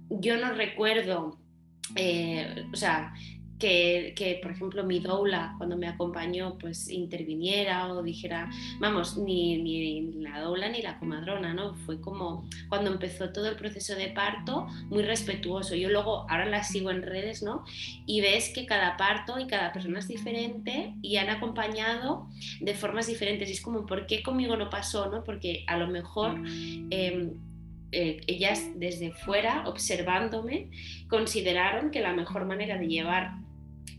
Speaker 1: Yo no recuerdo, eh, o sea, que, por ejemplo, mi doula, cuando me acompañó, pues interviniera o dijera, vamos, ni, ni, la doula ni la comadrona, ¿no? Fue como cuando empezó todo el proceso de parto, muy respetuoso. Yo luego, ahora la sigo en redes, ¿no? Y ves que cada parto y cada persona es diferente y han acompañado de formas diferentes. Y es como, ¿por qué conmigo no pasó, ¿no? Porque a lo mejor... Em, eh, ellas desde fuera, observándome, consideraron que la mejor manera de llevar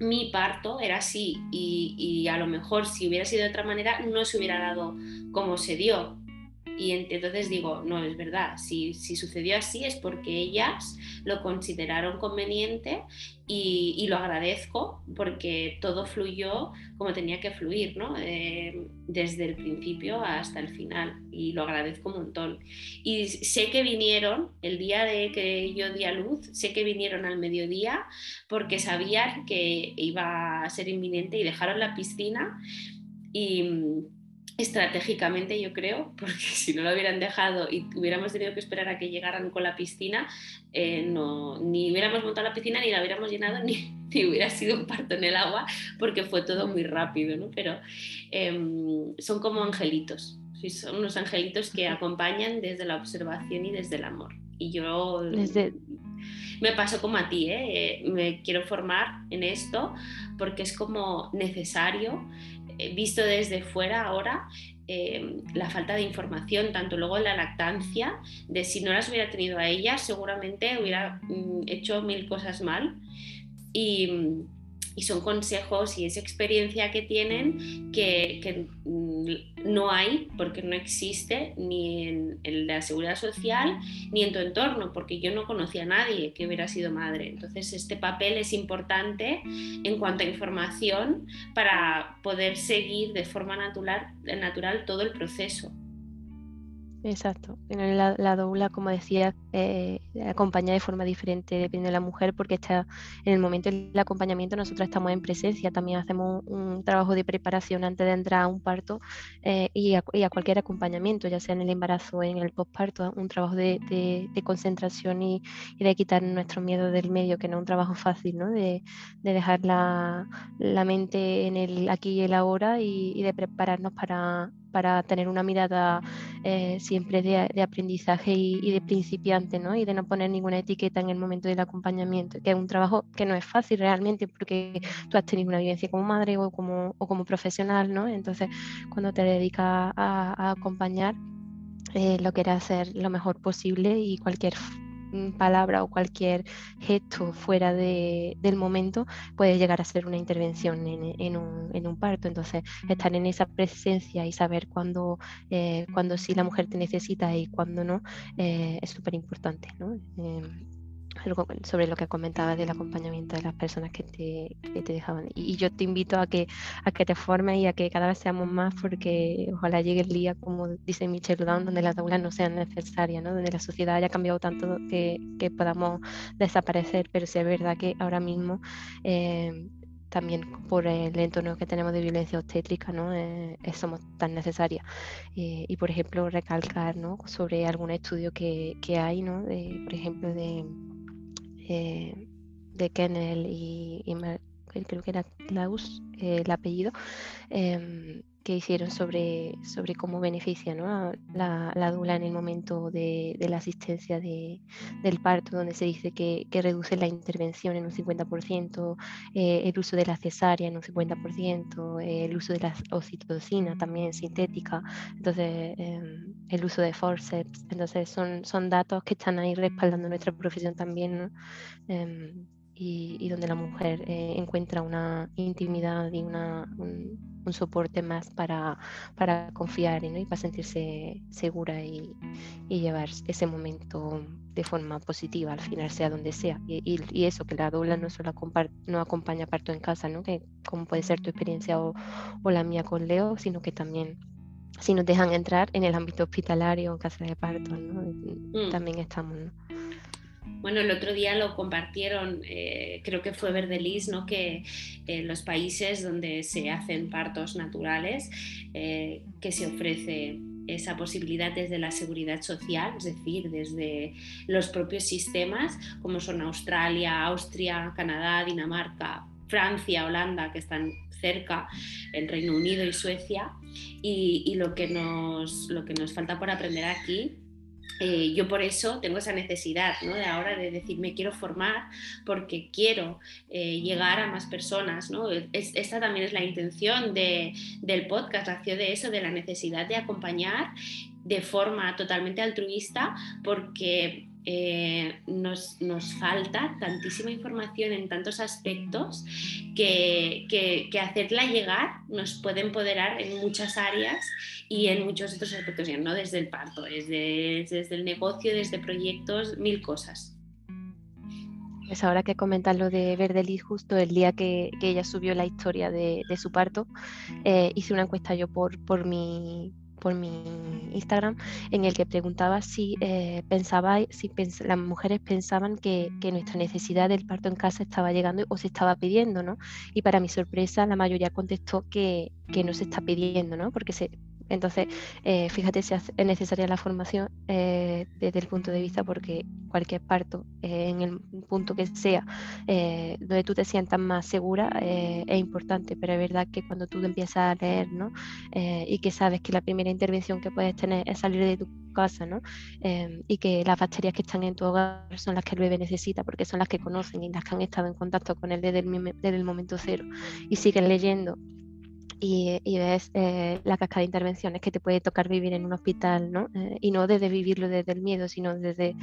Speaker 1: mi parto era así y, y, a lo mejor si hubiera sido de otra manera no se hubiera dado como se dio. Y entonces digo, no, es verdad, si, si sucedió así es porque ellas lo consideraron conveniente y, lo agradezco porque todo fluyó como tenía que fluir, ¿no? Eh, desde el principio hasta el final y lo agradezco un montón. Y sé que vinieron el día de que yo di a luz, sé que vinieron al mediodía porque sabían que iba a ser inminente y dejaron la piscina y estratégicamente yo creo, porque si no lo hubieran dejado y hubiéramos tenido que esperar a que llegaran con la piscina, eh, no, ni hubiéramos montado la piscina, ni la hubiéramos llenado, ni, hubiera sido un parto en el agua, porque fue todo muy rápido, ¿no? Pero em, son como angelitos, son unos angelitos que acompañan desde la observación y desde el amor. Y yo desde... me paso como a ti, ¿eh? me quiero formar en esto porque es como necesario eh, visto desde fuera ahora em, la falta de información, tanto luego en la lactancia, de si no las hubiera tenido a ellas, seguramente hubiera mm, hecho mil cosas mal. Y, y son consejos y esa experiencia que tienen que, mm, no hay porque no existe ni en, la seguridad social ni en tu entorno, porque yo no conocía a nadie que hubiera sido madre. Entonces este papel es importante en cuanto a información para poder seguir de forma natural, natural todo el proceso.
Speaker 2: Exacto. La, la doula, como decía, eh, acompaña de forma diferente depende de la mujer, porque está en el momento del acompañamiento nosotros estamos en presencia, también hacemos un trabajo de preparación antes de entrar a un parto eh, y, a, cualquier acompañamiento, ya sea en el embarazo o en el postparto, un trabajo de, concentración y, de quitar nuestro miedo del medio, que no es un trabajo fácil, ¿no? de, dejar la, mente en el aquí y el ahora y de prepararnos para, para tener una mirada eh, siempre de, aprendizaje y, de principiante, ¿no? Y de no poner ninguna etiqueta en el momento del acompañamiento, que es un trabajo que no es fácil realmente porque tú has tenido una vivencia como madre o como, o como profesional, ¿no? Entonces, cuando te dedicas a, acompañar, eh, lo quieres hacer lo mejor posible y cualquier palabra o cualquier gesto fuera de, del momento puede llegar a ser una intervención en, un, en un, parto. Entonces, estar en esa presencia y saber cuándo, eh, cuando sí la mujer te necesita y cuándo no eh, es súper importante. ¿no? Sobre lo que comentaba del acompañamiento de las personas que te, que te dejaban. Y, yo te invito a que, a que te formes y a que cada vez seamos más, porque ojalá llegue el día, como dice Michelle Down, donde las aulas no sean necesarias, ¿no? donde la sociedad haya cambiado tanto que, que podamos desaparecer, pero si es verdad que ahora mismo... Eh, también por el entorno que tenemos de violencia obstétrica, ¿no? Eh, somos tan necesarias. Eh, y, por ejemplo, recalcar ¿no? sobre algún estudio que, que hay, ¿no? de, por ejemplo, de, eh, de Kennel y, creo que era Klaus eh, el apellido, em, que hicieron sobre, sobre cómo beneficia la, la, dula en el momento de, la asistencia de, del parto, donde se dice que, reduce la intervención en un 50%, eh, el uso de la cesárea en un 50%, el uso de la oxitocina también sintética, entonces em, el uso de forceps, entonces son, son datos que están ahí respaldando nuestra profesión también. Em, y, donde la mujer eh, encuentra una intimidad y una, un, soporte más para, para confiar ¿no? y para sentirse segura y, y, llevar ese momento de forma positiva al final, sea donde sea. Y, y eso, que la dobla no solo no acompaña parto en casa, ¿no? que como puede ser tu experiencia o, o la mía con Leo, sino que también si nos dejan entrar en el ámbito hospitalario o en casa de parto, ¿no? Mm. también estamos. ¿no?
Speaker 1: Bueno, el otro día lo compartieron, eh, creo que fue Verdelis, ¿no? que en los países donde se hacen partos naturales, eh, que se ofrece esa posibilidad desde la seguridad social, es decir, desde los propios sistemas, como son Australia, Austria, Canadá, Dinamarca, Francia, Holanda, que están cerca, el Reino Unido y Suecia. Y, lo que nos falta por aprender aquí eh, yo por eso tengo esa necesidad ¿no? de ahora de decir me quiero formar porque quiero eh, llegar a más personas. ¿no? esta también es la intención de, del podcast, nació de eso, de la necesidad de acompañar de forma totalmente altruista porque eh, nos, falta tantísima información en tantos aspectos que, hacerla llegar nos puede empoderar en muchas áreas y en muchos otros aspectos, ya no desde el parto, desde, desde el negocio, desde proyectos, mil cosas.
Speaker 2: Pues ahora que comentas lo de Verdelis, justo el día que, ella subió la historia de, su parto, eh, hice una encuesta yo por, por, mi, por mi Instagram en el que preguntaba si eh, pensaba, si las mujeres pensaban que, nuestra necesidad del parto en casa estaba llegando o se estaba pidiendo, ¿no? Y para mi sorpresa la mayoría contestó que, que no se está pidiendo, ¿no? Porque se, entonces, eh, fíjate si es necesaria la formación eh, desde el punto de vista porque cualquier parto, eh, en el punto que sea, donde tú te sientas más segura, es importante, pero es verdad que cuando tú empiezas a leer ¿no? y que sabes que la primera intervención que puedes tener es salir de tu casa ¿no? y que las bacterias que están en tu hogar son las que el bebé necesita porque son las que conocen y las que han estado en contacto con él desde el, desde el momento cero y siguen leyendo y, ves eh, la cascada de intervenciones que te puede tocar vivir en un hospital, ¿no? Eh, y no desde vivirlo desde el miedo, sino desde,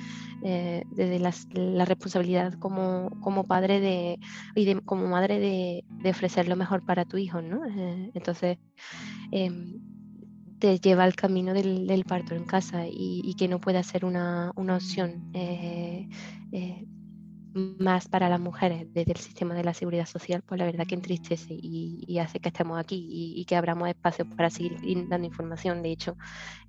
Speaker 2: eh, desde la responsabilidad como, como padre de, y como madre de, de, ofrecer lo mejor para tu hijo, ¿no? entonces, em, te lleva al camino del, parto en casa y, y, que no puede ser una, una opción más para las mujeres desde el sistema de la seguridad social, pues la verdad que entristece y, hace que estemos aquí y, que abramos espacios para seguir dando información. De hecho,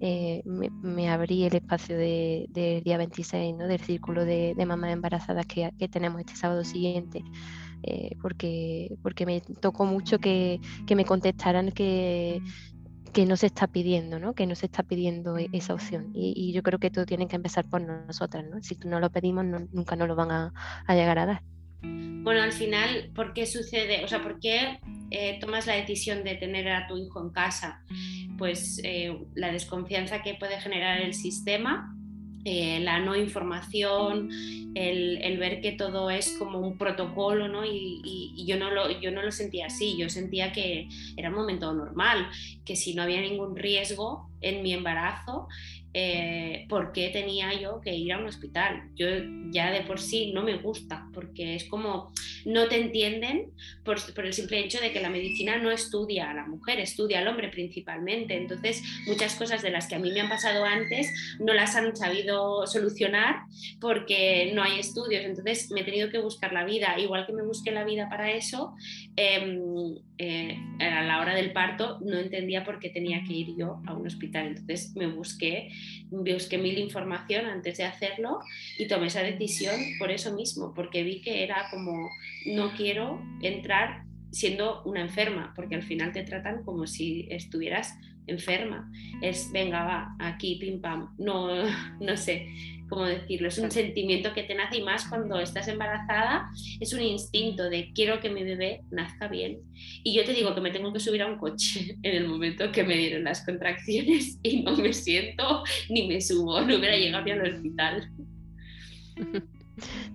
Speaker 2: eh, me, abrí el espacio del de día 26 ¿no? del círculo de, mamás embarazadas que, tenemos este sábado siguiente. Eh, porque, porque me tocó mucho que, que me contestaran que, que no se está pidiendo, ¿no? que no se está pidiendo e-, esa opción. Y, yo creo que todo tiene que empezar por nosotras. ¿no? Si no lo pedimos, nunca nos lo van a, llegar a dar.
Speaker 1: Bueno, al final, ¿por qué sucede? O sea, ¿por qué eh, tomas la decisión de tener a tu hijo en casa? Pues eh, la desconfianza que puede generar el sistema eh, la no información, el, ver que todo es como un protocolo, ¿no? Y, yo, no lo, yo no lo sentía así, yo sentía que era un momento normal, que si no había ningún riesgo en mi embarazo, eh, ¿por qué tenía yo que ir a un hospital? Yo ya de por sí no me gusta, porque es como no te entienden por, el simple hecho de que la medicina no estudia a la mujer, estudia al hombre principalmente. Entonces, muchas cosas de las que a mí me han pasado antes no las han sabido solucionar porque no hay estudios. Entonces, me he tenido que buscar la vida, igual que me busqué la vida para eso. Em, eh, a la hora del parto no entendía por qué tenía que ir yo a un hospital. Entonces me busqué, busqué mil información antes de hacerlo y tomé esa decisión por eso mismo, porque vi que era como, no quiero entrar siendo una enferma, porque al final te tratan como si estuvieras enferma. Es, venga, va, aquí, pim, pam. No, no sé cómo decirlo, es un sentimiento que te nace y más cuando estás embarazada, es un instinto de quiero que mi bebé nazca bien. Y yo te digo que me tengo que subir a un coche en el momento que me dieron las contracciones y no me siento ni me subo, no hubiera llegado ni al hospital.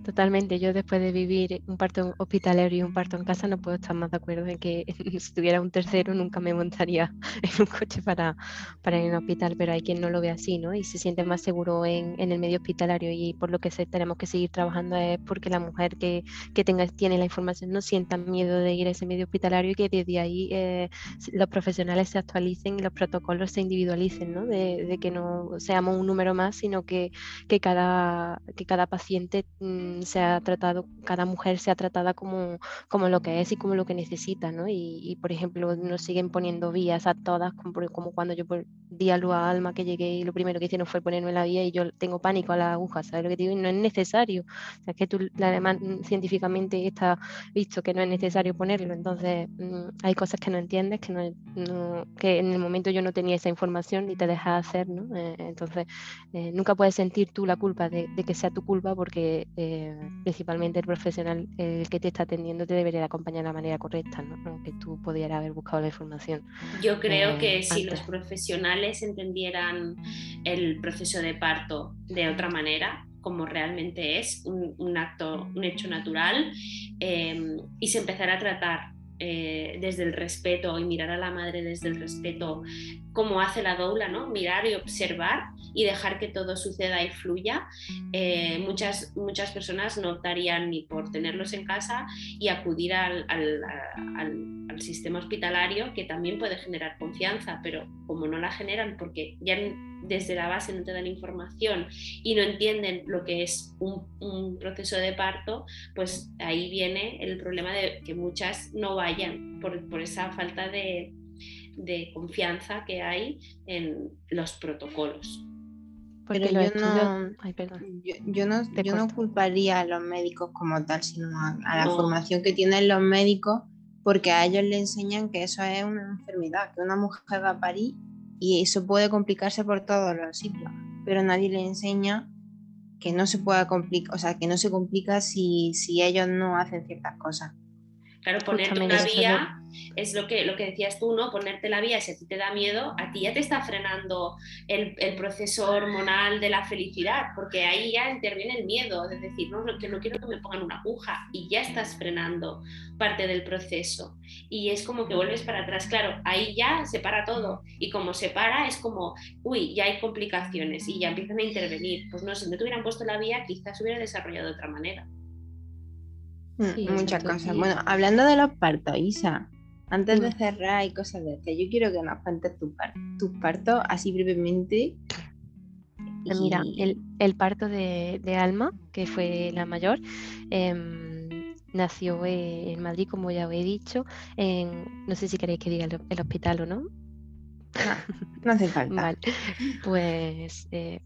Speaker 2: Totalmente, yo después de vivir un parto hospitalario y un parto en casa no puedo estar más de acuerdo en que si tuviera un tercero nunca me montaría en un coche para, para ir al hospital, pero hay quien no lo ve así, ¿no? Y se siente más seguro en, en el medio hospitalario y por lo que tenemos que seguir trabajando es porque la mujer que, que tenga, tiene la información no sienta miedo de ir a ese medio hospitalario y que desde ahí eh, los profesionales se actualicen y los protocolos se individualicen, ¿no? De, de, que no seamos un número más, sino que, que, cada, que cada paciente Mm, se ha tratado, cada mujer se ha tratada como, como lo que es y como lo que necesita, ¿no? Y, por ejemplo, nos siguen poniendo vías a todas, como, cuando yo di a luz Alma que llegué y lo primero que hicieron fue ponerme la vía y yo tengo pánico a la aguja, ¿sabes lo que digo? Y no es necesario, o sea, que tú, además mm, científicamente está visto que no es necesario ponerlo, entonces mm, hay cosas que no entiendes, que, no, que en el momento yo no tenía esa información y te dejas hacer, ¿no? Eh, entonces, eh, nunca puedes sentir tú la culpa de, de que sea tu culpa porque eh, principalmente el profesional el que te está atendiendo te debería acompañar de la manera correcta, ¿no? aunque tú pudieras haber buscado la información.
Speaker 1: Yo creo que eh, si los profesionales entendieran el proceso de parto de otra manera, como realmente es, un, acto, un hecho natural, em, y se empezara a tratar eh, desde el respeto y mirar a la madre desde el respeto, como hace la doula, ¿no? Mirar y observar y dejar que todo suceda y fluya. Eh, muchas, muchas personas no optarían ni por tenerlos en casa y acudir al, al, al sistema hospitalario, que también puede generar confianza, pero como no la generan porque ya desde la base no te dan información y no entienden lo que es un, proceso de parto, pues ahí viene el problema de que muchas no vayan por, esa falta de, confianza que hay en los protocolos.
Speaker 3: Pero yo no, yo, no, yo no culparía a los médicos como tal, sino a, la formación que tienen los médicos, porque a ellos les enseñan que eso es una enfermedad, que una mujer va a parir y eso puede complicarse por todos los sitios, pero nadie le enseña que no se pueda complicar, o sea, que no se complica si, si ellos no hacen ciertas cosas.
Speaker 1: Claro, ponerte una vía es lo que, lo que decías tú, ¿no? Ponerte la vía, si a ti te da miedo, a ti ya te está frenando el, proceso hormonal de la felicidad, porque ahí ya interviene el miedo, es decir, no, que no quiero que me pongan una aguja y ya estás frenando parte del proceso. Y es como que vuelves para atrás, claro, ahí ya se para todo. Y como se para, es como, uy, ya hay complicaciones y ya empiezan a intervenir. Pues no, si no te hubieran puesto la vía, quizás se hubiera desarrollado de otra manera.
Speaker 3: Mm, muchas cosas. Bueno, hablando de los partos, Isa, antes de cerrar y cosas de este, yo quiero que nos cuentes tus tu partos así brevemente.
Speaker 2: Pues mira, el, parto de, Alma, que fue la mayor, em, nació en Madrid, como ya os he dicho. En, no sé si queréis que diga el, hospital o no.
Speaker 3: No, hace falta.
Speaker 2: Pues eh,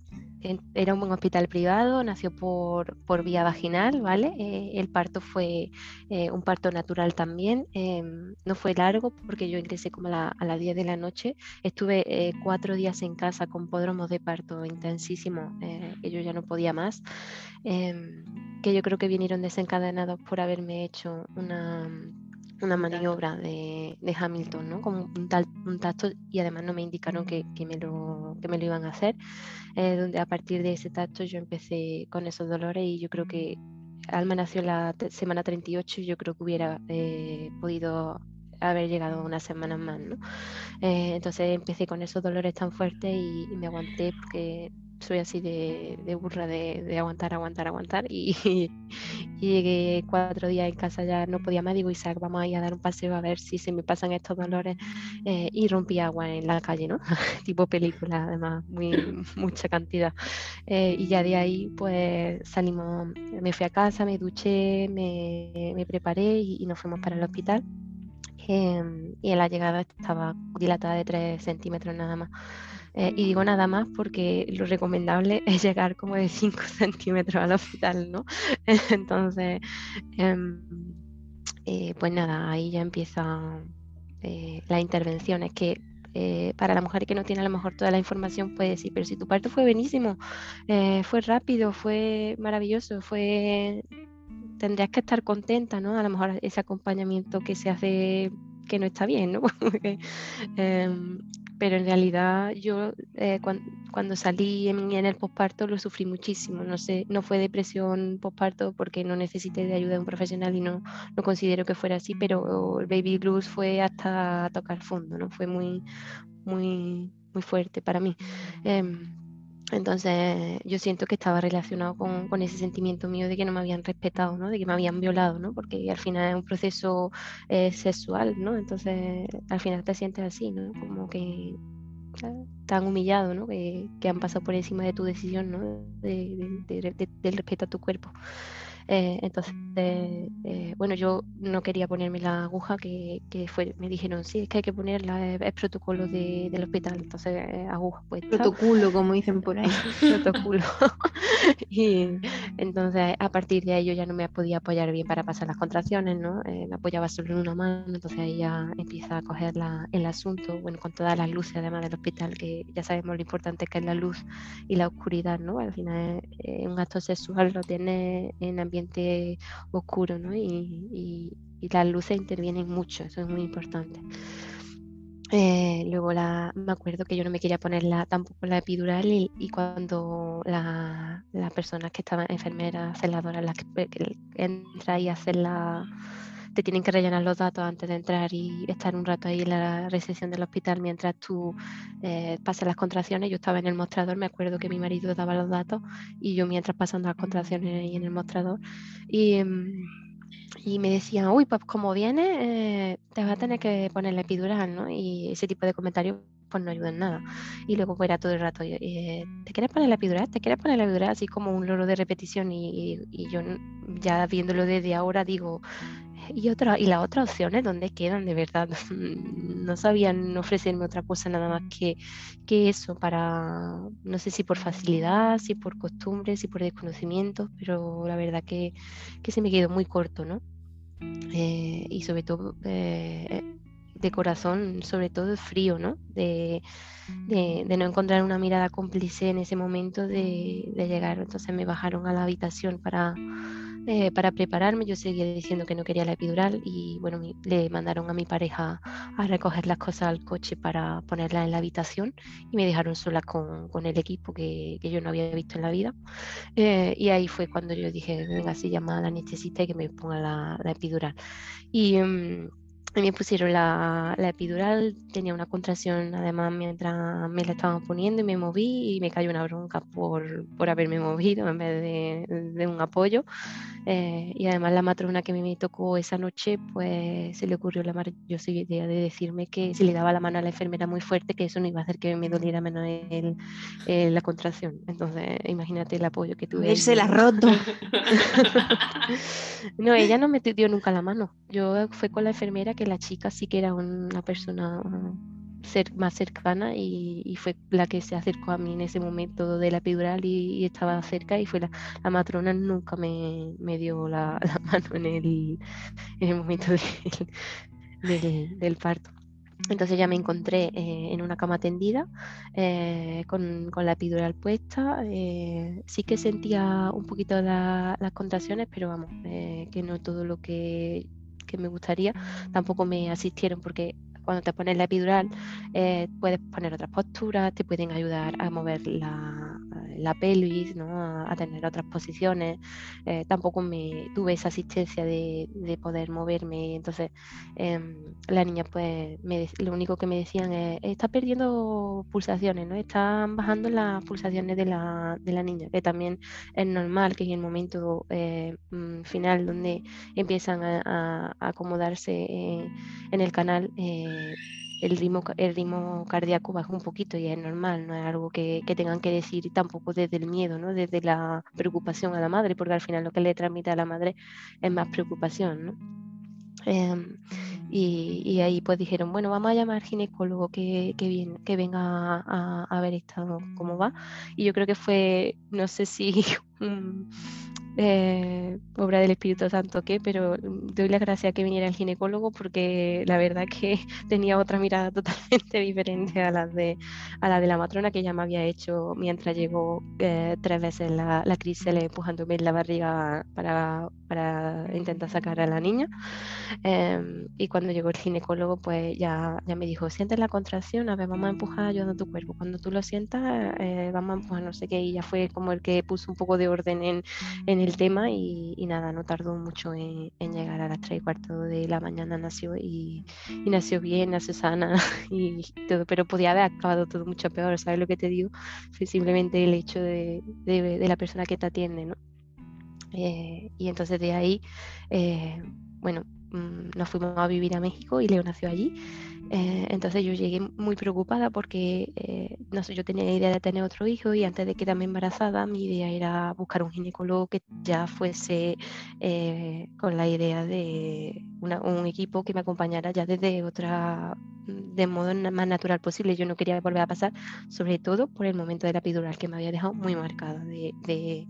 Speaker 2: era un buen hospital privado, nació por, por vía vaginal, ¿vale? Eh, el parto fue eh, un parto natural también, em, no fue largo porque yo ingresé como a, las 10 de la noche, estuve eh, cuatro días en casa con podromos de parto intensísimo, que yo ya no podía más, em, que yo creo que vinieron desencadenados por haberme hecho una una maniobra de, Hamilton, ¿no? Como un, tal, un tacto y además no me indicaron que, me, lo, que me lo iban a hacer, eh, donde a partir de ese tacto yo empecé con esos dolores y yo creo que Alma nació la semana 38 y yo creo que hubiera eh, podido haber llegado unas semanas más, ¿no? Eh, entonces empecé con esos dolores tan fuertes y, y me aguanté porque soy así de, de burra de, aguantar, aguantar, aguantar. Y, llegué cuatro días en casa, ya no podía más. Digo, Isaac, vamos a ir a dar un paseo a ver si se me pasan estos dolores. Eh, y rompí agua en la calle, ¿no? tipo película, además, muy, mucha cantidad. Eh, y ya de ahí, pues salimos, me fui a casa, me duché, me, me preparé y, nos fuimos para el hospital. Em, y en la llegada estaba dilatada de 3 centímetros nada más. Eh, y digo nada más porque lo recomendable es llegar como de 5 centímetros al hospital, ¿no? Entonces, em, eh, pues nada, ahí ya empieza eh, la intervención. Es que para la mujer que no tiene a lo mejor toda la información puede decir, pero si tu parto fue buenísimo, fue rápido, fue maravilloso, fue tendrías que estar contenta, ¿no? A lo mejor ese acompañamiento que se hace que no está bien, ¿no? Em, pero en realidad yo eh, cuando, salí en, el posparto lo sufrí muchísimo. No sé, no fue depresión posparto porque no necesité de ayuda de un profesional y no, no considero que fuera así, pero el baby blues fue hasta tocar fondo, ¿no? Fue muy, muy, muy fuerte para mí. Em, entonces yo siento que estaba relacionado con, ese sentimiento mío de que no me habían respetado, ¿no? de que me habían violado, ¿no? porque al final es un proceso eh, sexual, ¿no? entonces al final te sientes así, ¿no? como que tan humillado, ¿no? que, han pasado por encima de tu decisión ¿no? del respeto a tu cuerpo. Eh, entonces, eh, bueno, yo no quería ponerme la aguja que, fue, me dijeron, sí, es que hay que ponerla, es, protocolo del hospital, entonces eh, aguja pues.
Speaker 3: Protocolo, como dicen por ahí.
Speaker 2: protocolo. y entonces, a partir de ahí yo ya no me podía apoyar bien para pasar las contracciones, ¿no? me apoyaba solo en una mano, entonces ahí ya empieza a coger el asunto, bueno, con todas las luces además del hospital, que ya sabemos lo importante que es la luz y la oscuridad, ¿no? Al final, un acto sexual lo tiene en ambiente oscuro, ¿no? Y, las luces intervienen mucho, eso es muy importante. Eh, luego la, me acuerdo que yo no me quería poner la, tampoco la epidural y, cuando las personas que estaban enfermeras, celadoras, las que, que entra y hacer la te tienen que rellenar los datos antes de entrar y estar un rato ahí en la recepción del hospital mientras tú eh, pasas las contracciones. Yo estaba en el mostrador, me acuerdo que mi marido daba los datos y yo mientras pasando las contracciones ahí en el mostrador. Y, mm, y me decían, uy, pues como viene, eh, te vas a tener que poner la epidural, ¿no? Y ese tipo de comentarios pues no ayudan nada. Y luego era todo el rato, eh, ¿te quieres poner la epidural? ¿Te quieres poner la epidural? Así como un loro de repetición y, y, yo ya viéndolo desde ahora digo, y otra y las otras opciones dónde quedan de verdad no sabían ofrecerme otra cosa nada más que, que eso para no sé si por facilidad si por costumbre si por desconocimiento pero la verdad que, que se me quedó muy corto no eh, y sobre todo eh, de corazón, sobre todo frío, ¿no? De, de, no encontrar una mirada cómplice en ese momento de, de, llegar. Entonces me bajaron a la habitación para, eh, para prepararme. Yo seguía diciendo que no quería la epidural y bueno, le mandaron a mi pareja a recoger las cosas al coche para ponerla en la habitación y me dejaron sola con, con el equipo que, que, yo no había visto en la vida. Eh, y ahí fue cuando yo dije, venga, se llama la necesita y que me ponga la, la epidural. Y... Um, me pusieron la, la, epidural, tenía una contracción además mientras me la estaban poniendo y me moví y me cayó una bronca por, por haberme movido en vez de, de un apoyo. Eh, y además la matrona que me tocó esa noche, pues se le ocurrió la maravillosa idea de decirme que si le daba la mano a la enfermera muy fuerte, que eso no iba a hacer que me doliera menos el, la contracción. Entonces, imagínate el apoyo que tuve.
Speaker 3: Irse la roto.
Speaker 2: no, ella no me dio nunca la mano. Yo fue con la enfermera que la chica sí que era una persona ser más cercana y, fue la que se acercó a mí en ese momento de la epidural y, estaba cerca y fue la, matrona nunca me, me dio la, mano en el, en el momento del, parto. Entonces ya me encontré eh, en una cama tendida eh, con, con, la epidural puesta. Eh, sí que sentía un poquito las contracciones, pero vamos, que no todo lo que que me gustaría, tampoco me asistieron porque cuando te pones la epidural eh, puedes poner otras posturas, te pueden ayudar a mover la, pelvis, ¿no? a, tener otras posiciones. Eh, tampoco me tuve esa asistencia de, de poder moverme. Entonces, eh, la niña, pues, lo único que me decían es, está perdiendo pulsaciones, ¿no? Están bajando las pulsaciones de la, niña, que también es normal que en el momento eh, mm, final donde empiezan a, a acomodarse en el canal, el ritmo, el ritmo cardíaco baja un poquito y es normal, no es algo que, tengan que decir tampoco desde el miedo, ¿no? desde la preocupación a la madre, porque al final lo que le transmite a la madre es más preocupación. ¿no? Em, y, ahí pues dijeron, bueno, vamos a llamar al ginecólogo que, que, venga a, ver esto, cómo va. Y yo creo que fue, no sé si eh, obra del Espíritu Santo que, pero mm, doy la gracia que viniera el ginecólogo porque la verdad que tenía otra mirada totalmente diferente a la de, a la, de la matrona que ya me había hecho mientras llegó eh, tres veces la, la crisis empujándome en la barriga para, para intentar sacar a la niña. Em, y cuando llegó el ginecólogo, pues ya, ya me dijo, sientes la contracción, a ver, vamos a empujar ayudando a tu cuerpo. Cuando tú lo sientas, eh, vamos a empujar no sé qué. Y ya fue como el que puso un poco de orden en, en el el tema y, nada, no tardó mucho en, llegar a las 3 y cuarto de la mañana nació y, nació bien, nació sana y todo, pero podía haber acabado todo mucho peor, ¿sabes lo que te digo? Simplemente el hecho de, de, la persona que te atiende, ¿no? Eh, y entonces de ahí, eh, bueno, mm, nos fuimos a vivir a México y Leo nació allí eh, entonces yo llegué muy preocupada porque eh, no sé, yo tenía la idea de tener otro hijo y antes de quedarme embarazada mi idea era buscar un ginecólogo que ya fuese eh, con la idea de un equipo que me acompañara ya desde otra, de modo más natural posible. Yo no quería volver a pasar, sobre todo por el momento de la epidural que me había dejado muy marcada de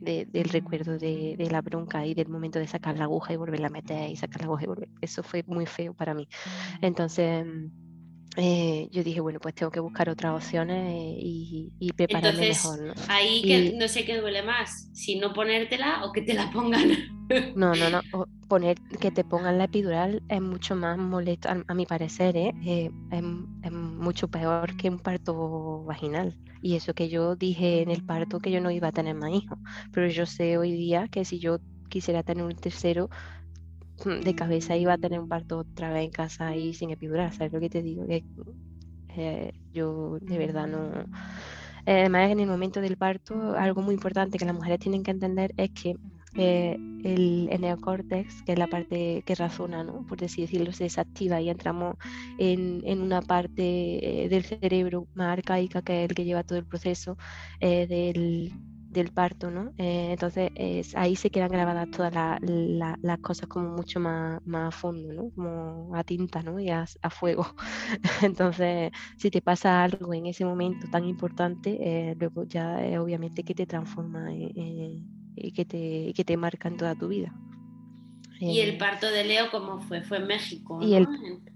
Speaker 2: del recuerdo de, de, la bronca y del momento de sacar la aguja y volverla a meter y sacar la aguja y volver. Eso fue muy feo para mí. Entonces, eh, yo dije, bueno, pues tengo que buscar otras opciones y, y prepararme mejor. ¿no?
Speaker 1: Ahí que no sé qué duele más, si no ponértela o que te la pongan.
Speaker 2: No, no, no. Poner que te pongan la epidural es mucho más molesto, a, mi parecer, ¿eh? Eh, es, es, mucho peor que un parto vaginal. Y eso que yo dije en el parto que yo no iba a tener más hijos. Pero yo sé hoy día que si yo quisiera tener un tercero, de cabeza iba a tener un parto otra vez en casa y sin epidural, ¿sabes lo que te digo? Eh, yo de verdad no... Eh, además, en el momento del parto, algo muy importante que las mujeres tienen que entender es que eh, el, neocórtex, que es la parte que razona, ¿no? por así decirlo, se desactiva y entramos en, en una parte del cerebro más arcaica que es el que lleva todo el proceso del, del parto, ¿no? Eh, entonces ahí se quedan grabadas todas las cosas como mucho más, más, a fondo, ¿no? Como a tinta, ¿no? Y a, fuego. entonces, si te pasa algo en ese momento tan importante, eh, luego ya es obviamente que te transforma y que te, que te marca en toda tu vida.
Speaker 1: ¿Y el parto de Leo cómo fue? Fue en México.
Speaker 2: Y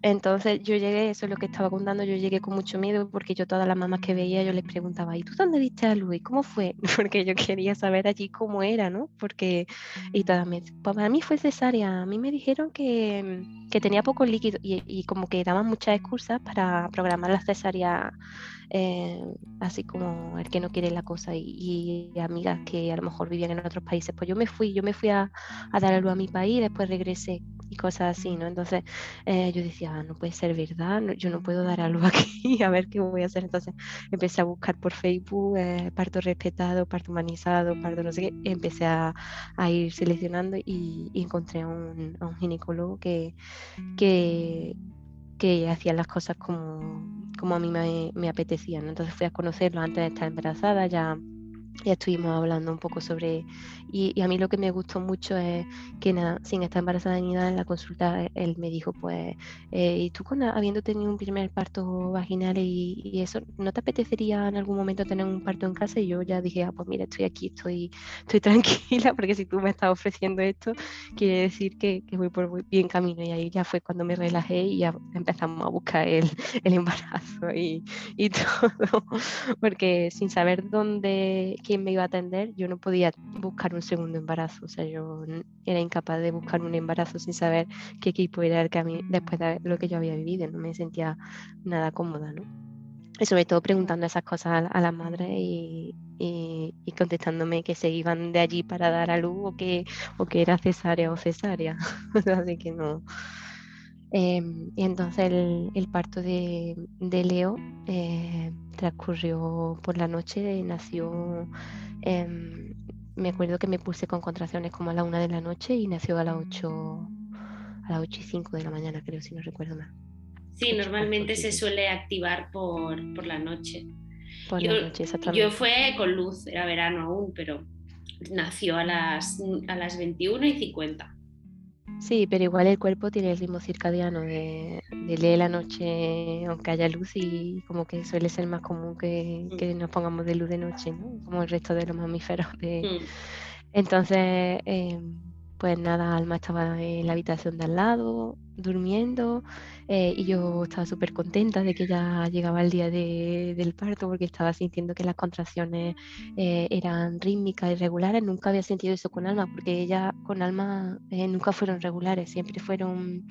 Speaker 2: entonces yo llegué, eso es lo que estaba contando, yo llegué con mucho miedo porque yo todas las mamás que veía yo les preguntaba, ¿y tú dónde viste a Luis? ¿Cómo fue? Porque yo quería saber allí cómo era, ¿no? Porque, y todas me pues para mí fue cesárea, a mí me dijeron que, que tenía poco líquido y, y, como que daban muchas excusas para programar la cesárea eh, así como el que no quiere la cosa y, amigas que a lo mejor vivían en otros países. Pues yo me fui, yo me fui a, dar algo a mi país, después regresé y cosas así, ¿no? Entonces eh, yo decía, ah, no puede ser verdad, yo no puedo dar algo aquí, a ver qué voy a hacer. Entonces empecé a buscar por Facebook eh, parto respetado, parto humanizado, parto no sé qué, empecé a, ir seleccionando y, encontré a un, ginecólogo que, que hacía las cosas como, como a mí me, me apetecían. Entonces fui a conocerlo antes de estar embarazada, ya ya estuvimos hablando un poco sobre, y, a mí lo que me gustó mucho es que nada, sin estar embarazada ni nada, en la consulta él me dijo, pues, eh, ¿y tú con, habiendo tenido un primer parto vaginal y, eso, no te apetecería en algún momento tener un parto en casa? Y yo ya dije, ah, pues mira, estoy aquí, estoy, estoy tranquila, porque si tú me estás ofreciendo esto, quiere decir que, que voy por bien camino. Y ahí ya fue cuando me relajé y ya empezamos a buscar el, el embarazo y, y todo, porque sin saber dónde quién me iba a atender, yo no podía buscar un segundo embarazo. O sea, yo era incapaz de buscar un embarazo sin saber qué equipo era el que a mí, después de lo que yo había vivido, no me sentía nada cómoda, ¿no? Y sobre todo preguntando esas cosas a, la madre y, y, contestándome que se iban de allí para dar a luz o que, o que era cesárea o cesárea. Así que no, Em, y entonces el, parto de, Leo eh, transcurrió por la noche, nació, em, me acuerdo que me puse con contracciones como a la una de la noche y nació a las 8, a las 8 y 5 de la mañana, creo, si no recuerdo mal.
Speaker 1: Sí, normalmente se suele activar por, por la noche.
Speaker 2: Por yo, la noche, exactamente.
Speaker 1: Yo fue con luz, era verano aún, pero nació a las, a las 21 y 50.
Speaker 2: Sí, pero igual el cuerpo tiene el ritmo circadiano de, leer la noche aunque haya luz y como que suele ser más común que, mm. nos pongamos de luz de noche, ¿no? Como el resto de los mamíferos. Mm. Entonces, em, pues nada, Alma estaba en la habitación de al lado, durmiendo, eh, y yo estaba súper contenta de que ya llegaba el día del parto porque estaba sintiendo que las contracciones eh, eran rítmicas y regulares. Nunca había sentido eso con Alma porque ella con Alma eh, nunca fueron regulares, siempre fueron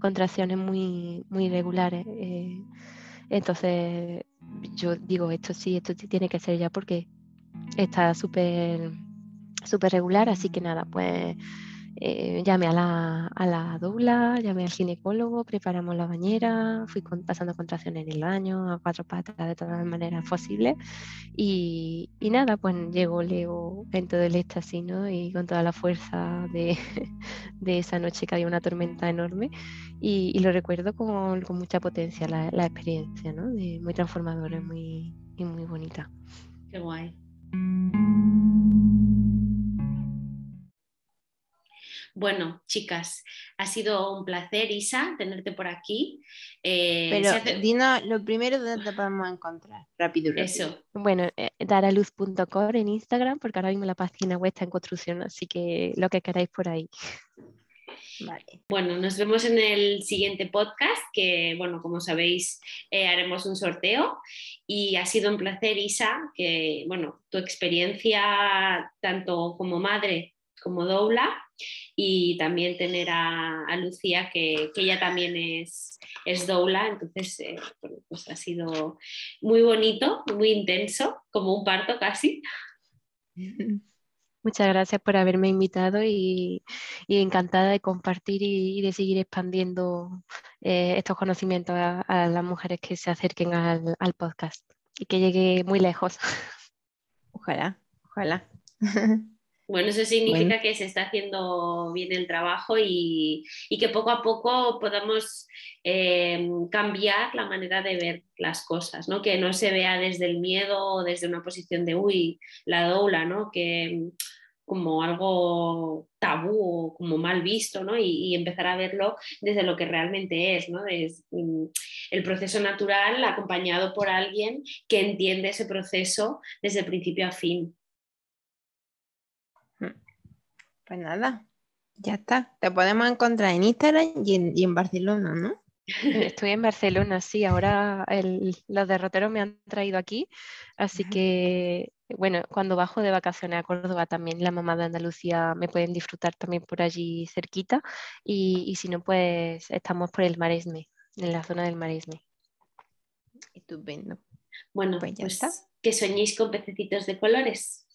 Speaker 2: contracciones muy, muy regulares. entonces yo digo, esto sí, esto sí tiene que ser ya porque está súper súper regular, así que nada, pues eh, llamé a la, a la doula, llamé al ginecólogo, preparamos la bañera, fui pasando contracciones en el baño, a cuatro patas de todas las maneras posibles. Y, y, nada, pues llegó Leo en todo el éxtasis, ¿no? Y con toda la fuerza de, de esa noche que había una tormenta enorme. Y, lo recuerdo con, con mucha potencia la, la, experiencia, ¿no? De, muy transformadora muy, y muy bonita.
Speaker 1: Qué guay. Bueno, chicas, ha sido un placer, Isa, tenerte por aquí.
Speaker 3: Eh, Pero Dino, lo primero donde te podemos encontrar, rápido,
Speaker 1: Eso.
Speaker 2: Bueno, eh, daraluz.com en Instagram, porque ahora mismo la página web está en construcción, así que lo que queráis por ahí.
Speaker 1: Vale. Bueno, nos vemos en el siguiente podcast, que, bueno, como sabéis, eh, haremos un sorteo. Y ha sido un placer, Isa, que, bueno, tu experiencia tanto como madre como doula y también tener a, Lucía que, ella también es, es doula, entonces eh, pues ha sido muy bonito, muy intenso, como un parto casi.
Speaker 2: Muchas gracias por haberme invitado y, encantada de compartir y, de seguir expandiendo eh, estos conocimientos a, las mujeres que se acerquen al, al podcast y que llegue muy lejos.
Speaker 3: Ojalá, ojalá.
Speaker 1: Bueno, eso significa que se está haciendo bien el trabajo y, que poco a poco podamos eh, cambiar la manera de ver las cosas, ¿no? Que no se vea desde el miedo o desde una posición de, uy, la doula, ¿no? Que como algo tabú o como mal visto, ¿no? Y, empezar a verlo desde lo que realmente es, ¿no? Es, mm, el proceso natural acompañado por alguien que entiende ese proceso desde principio a fin.
Speaker 3: Pues nada, ya está. Te podemos encontrar en Instagram y en, Barcelona, ¿no?
Speaker 2: Estoy en Barcelona, sí. Ahora los derroteros me han traído aquí, así que bueno, cuando bajo de vacaciones a Córdoba también la mamá de Andalucía me pueden disfrutar también por allí cerquita y, si no, pues estamos por el Maresme, en la zona del Maresme.
Speaker 3: Estupendo.
Speaker 1: Bueno, pues ya pues está. Que soñéis con pececitos de colores.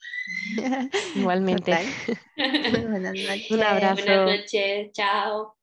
Speaker 2: Igualmente.
Speaker 3: Buenas noches.
Speaker 2: Un abrazo.
Speaker 1: Buenas noches. Chao.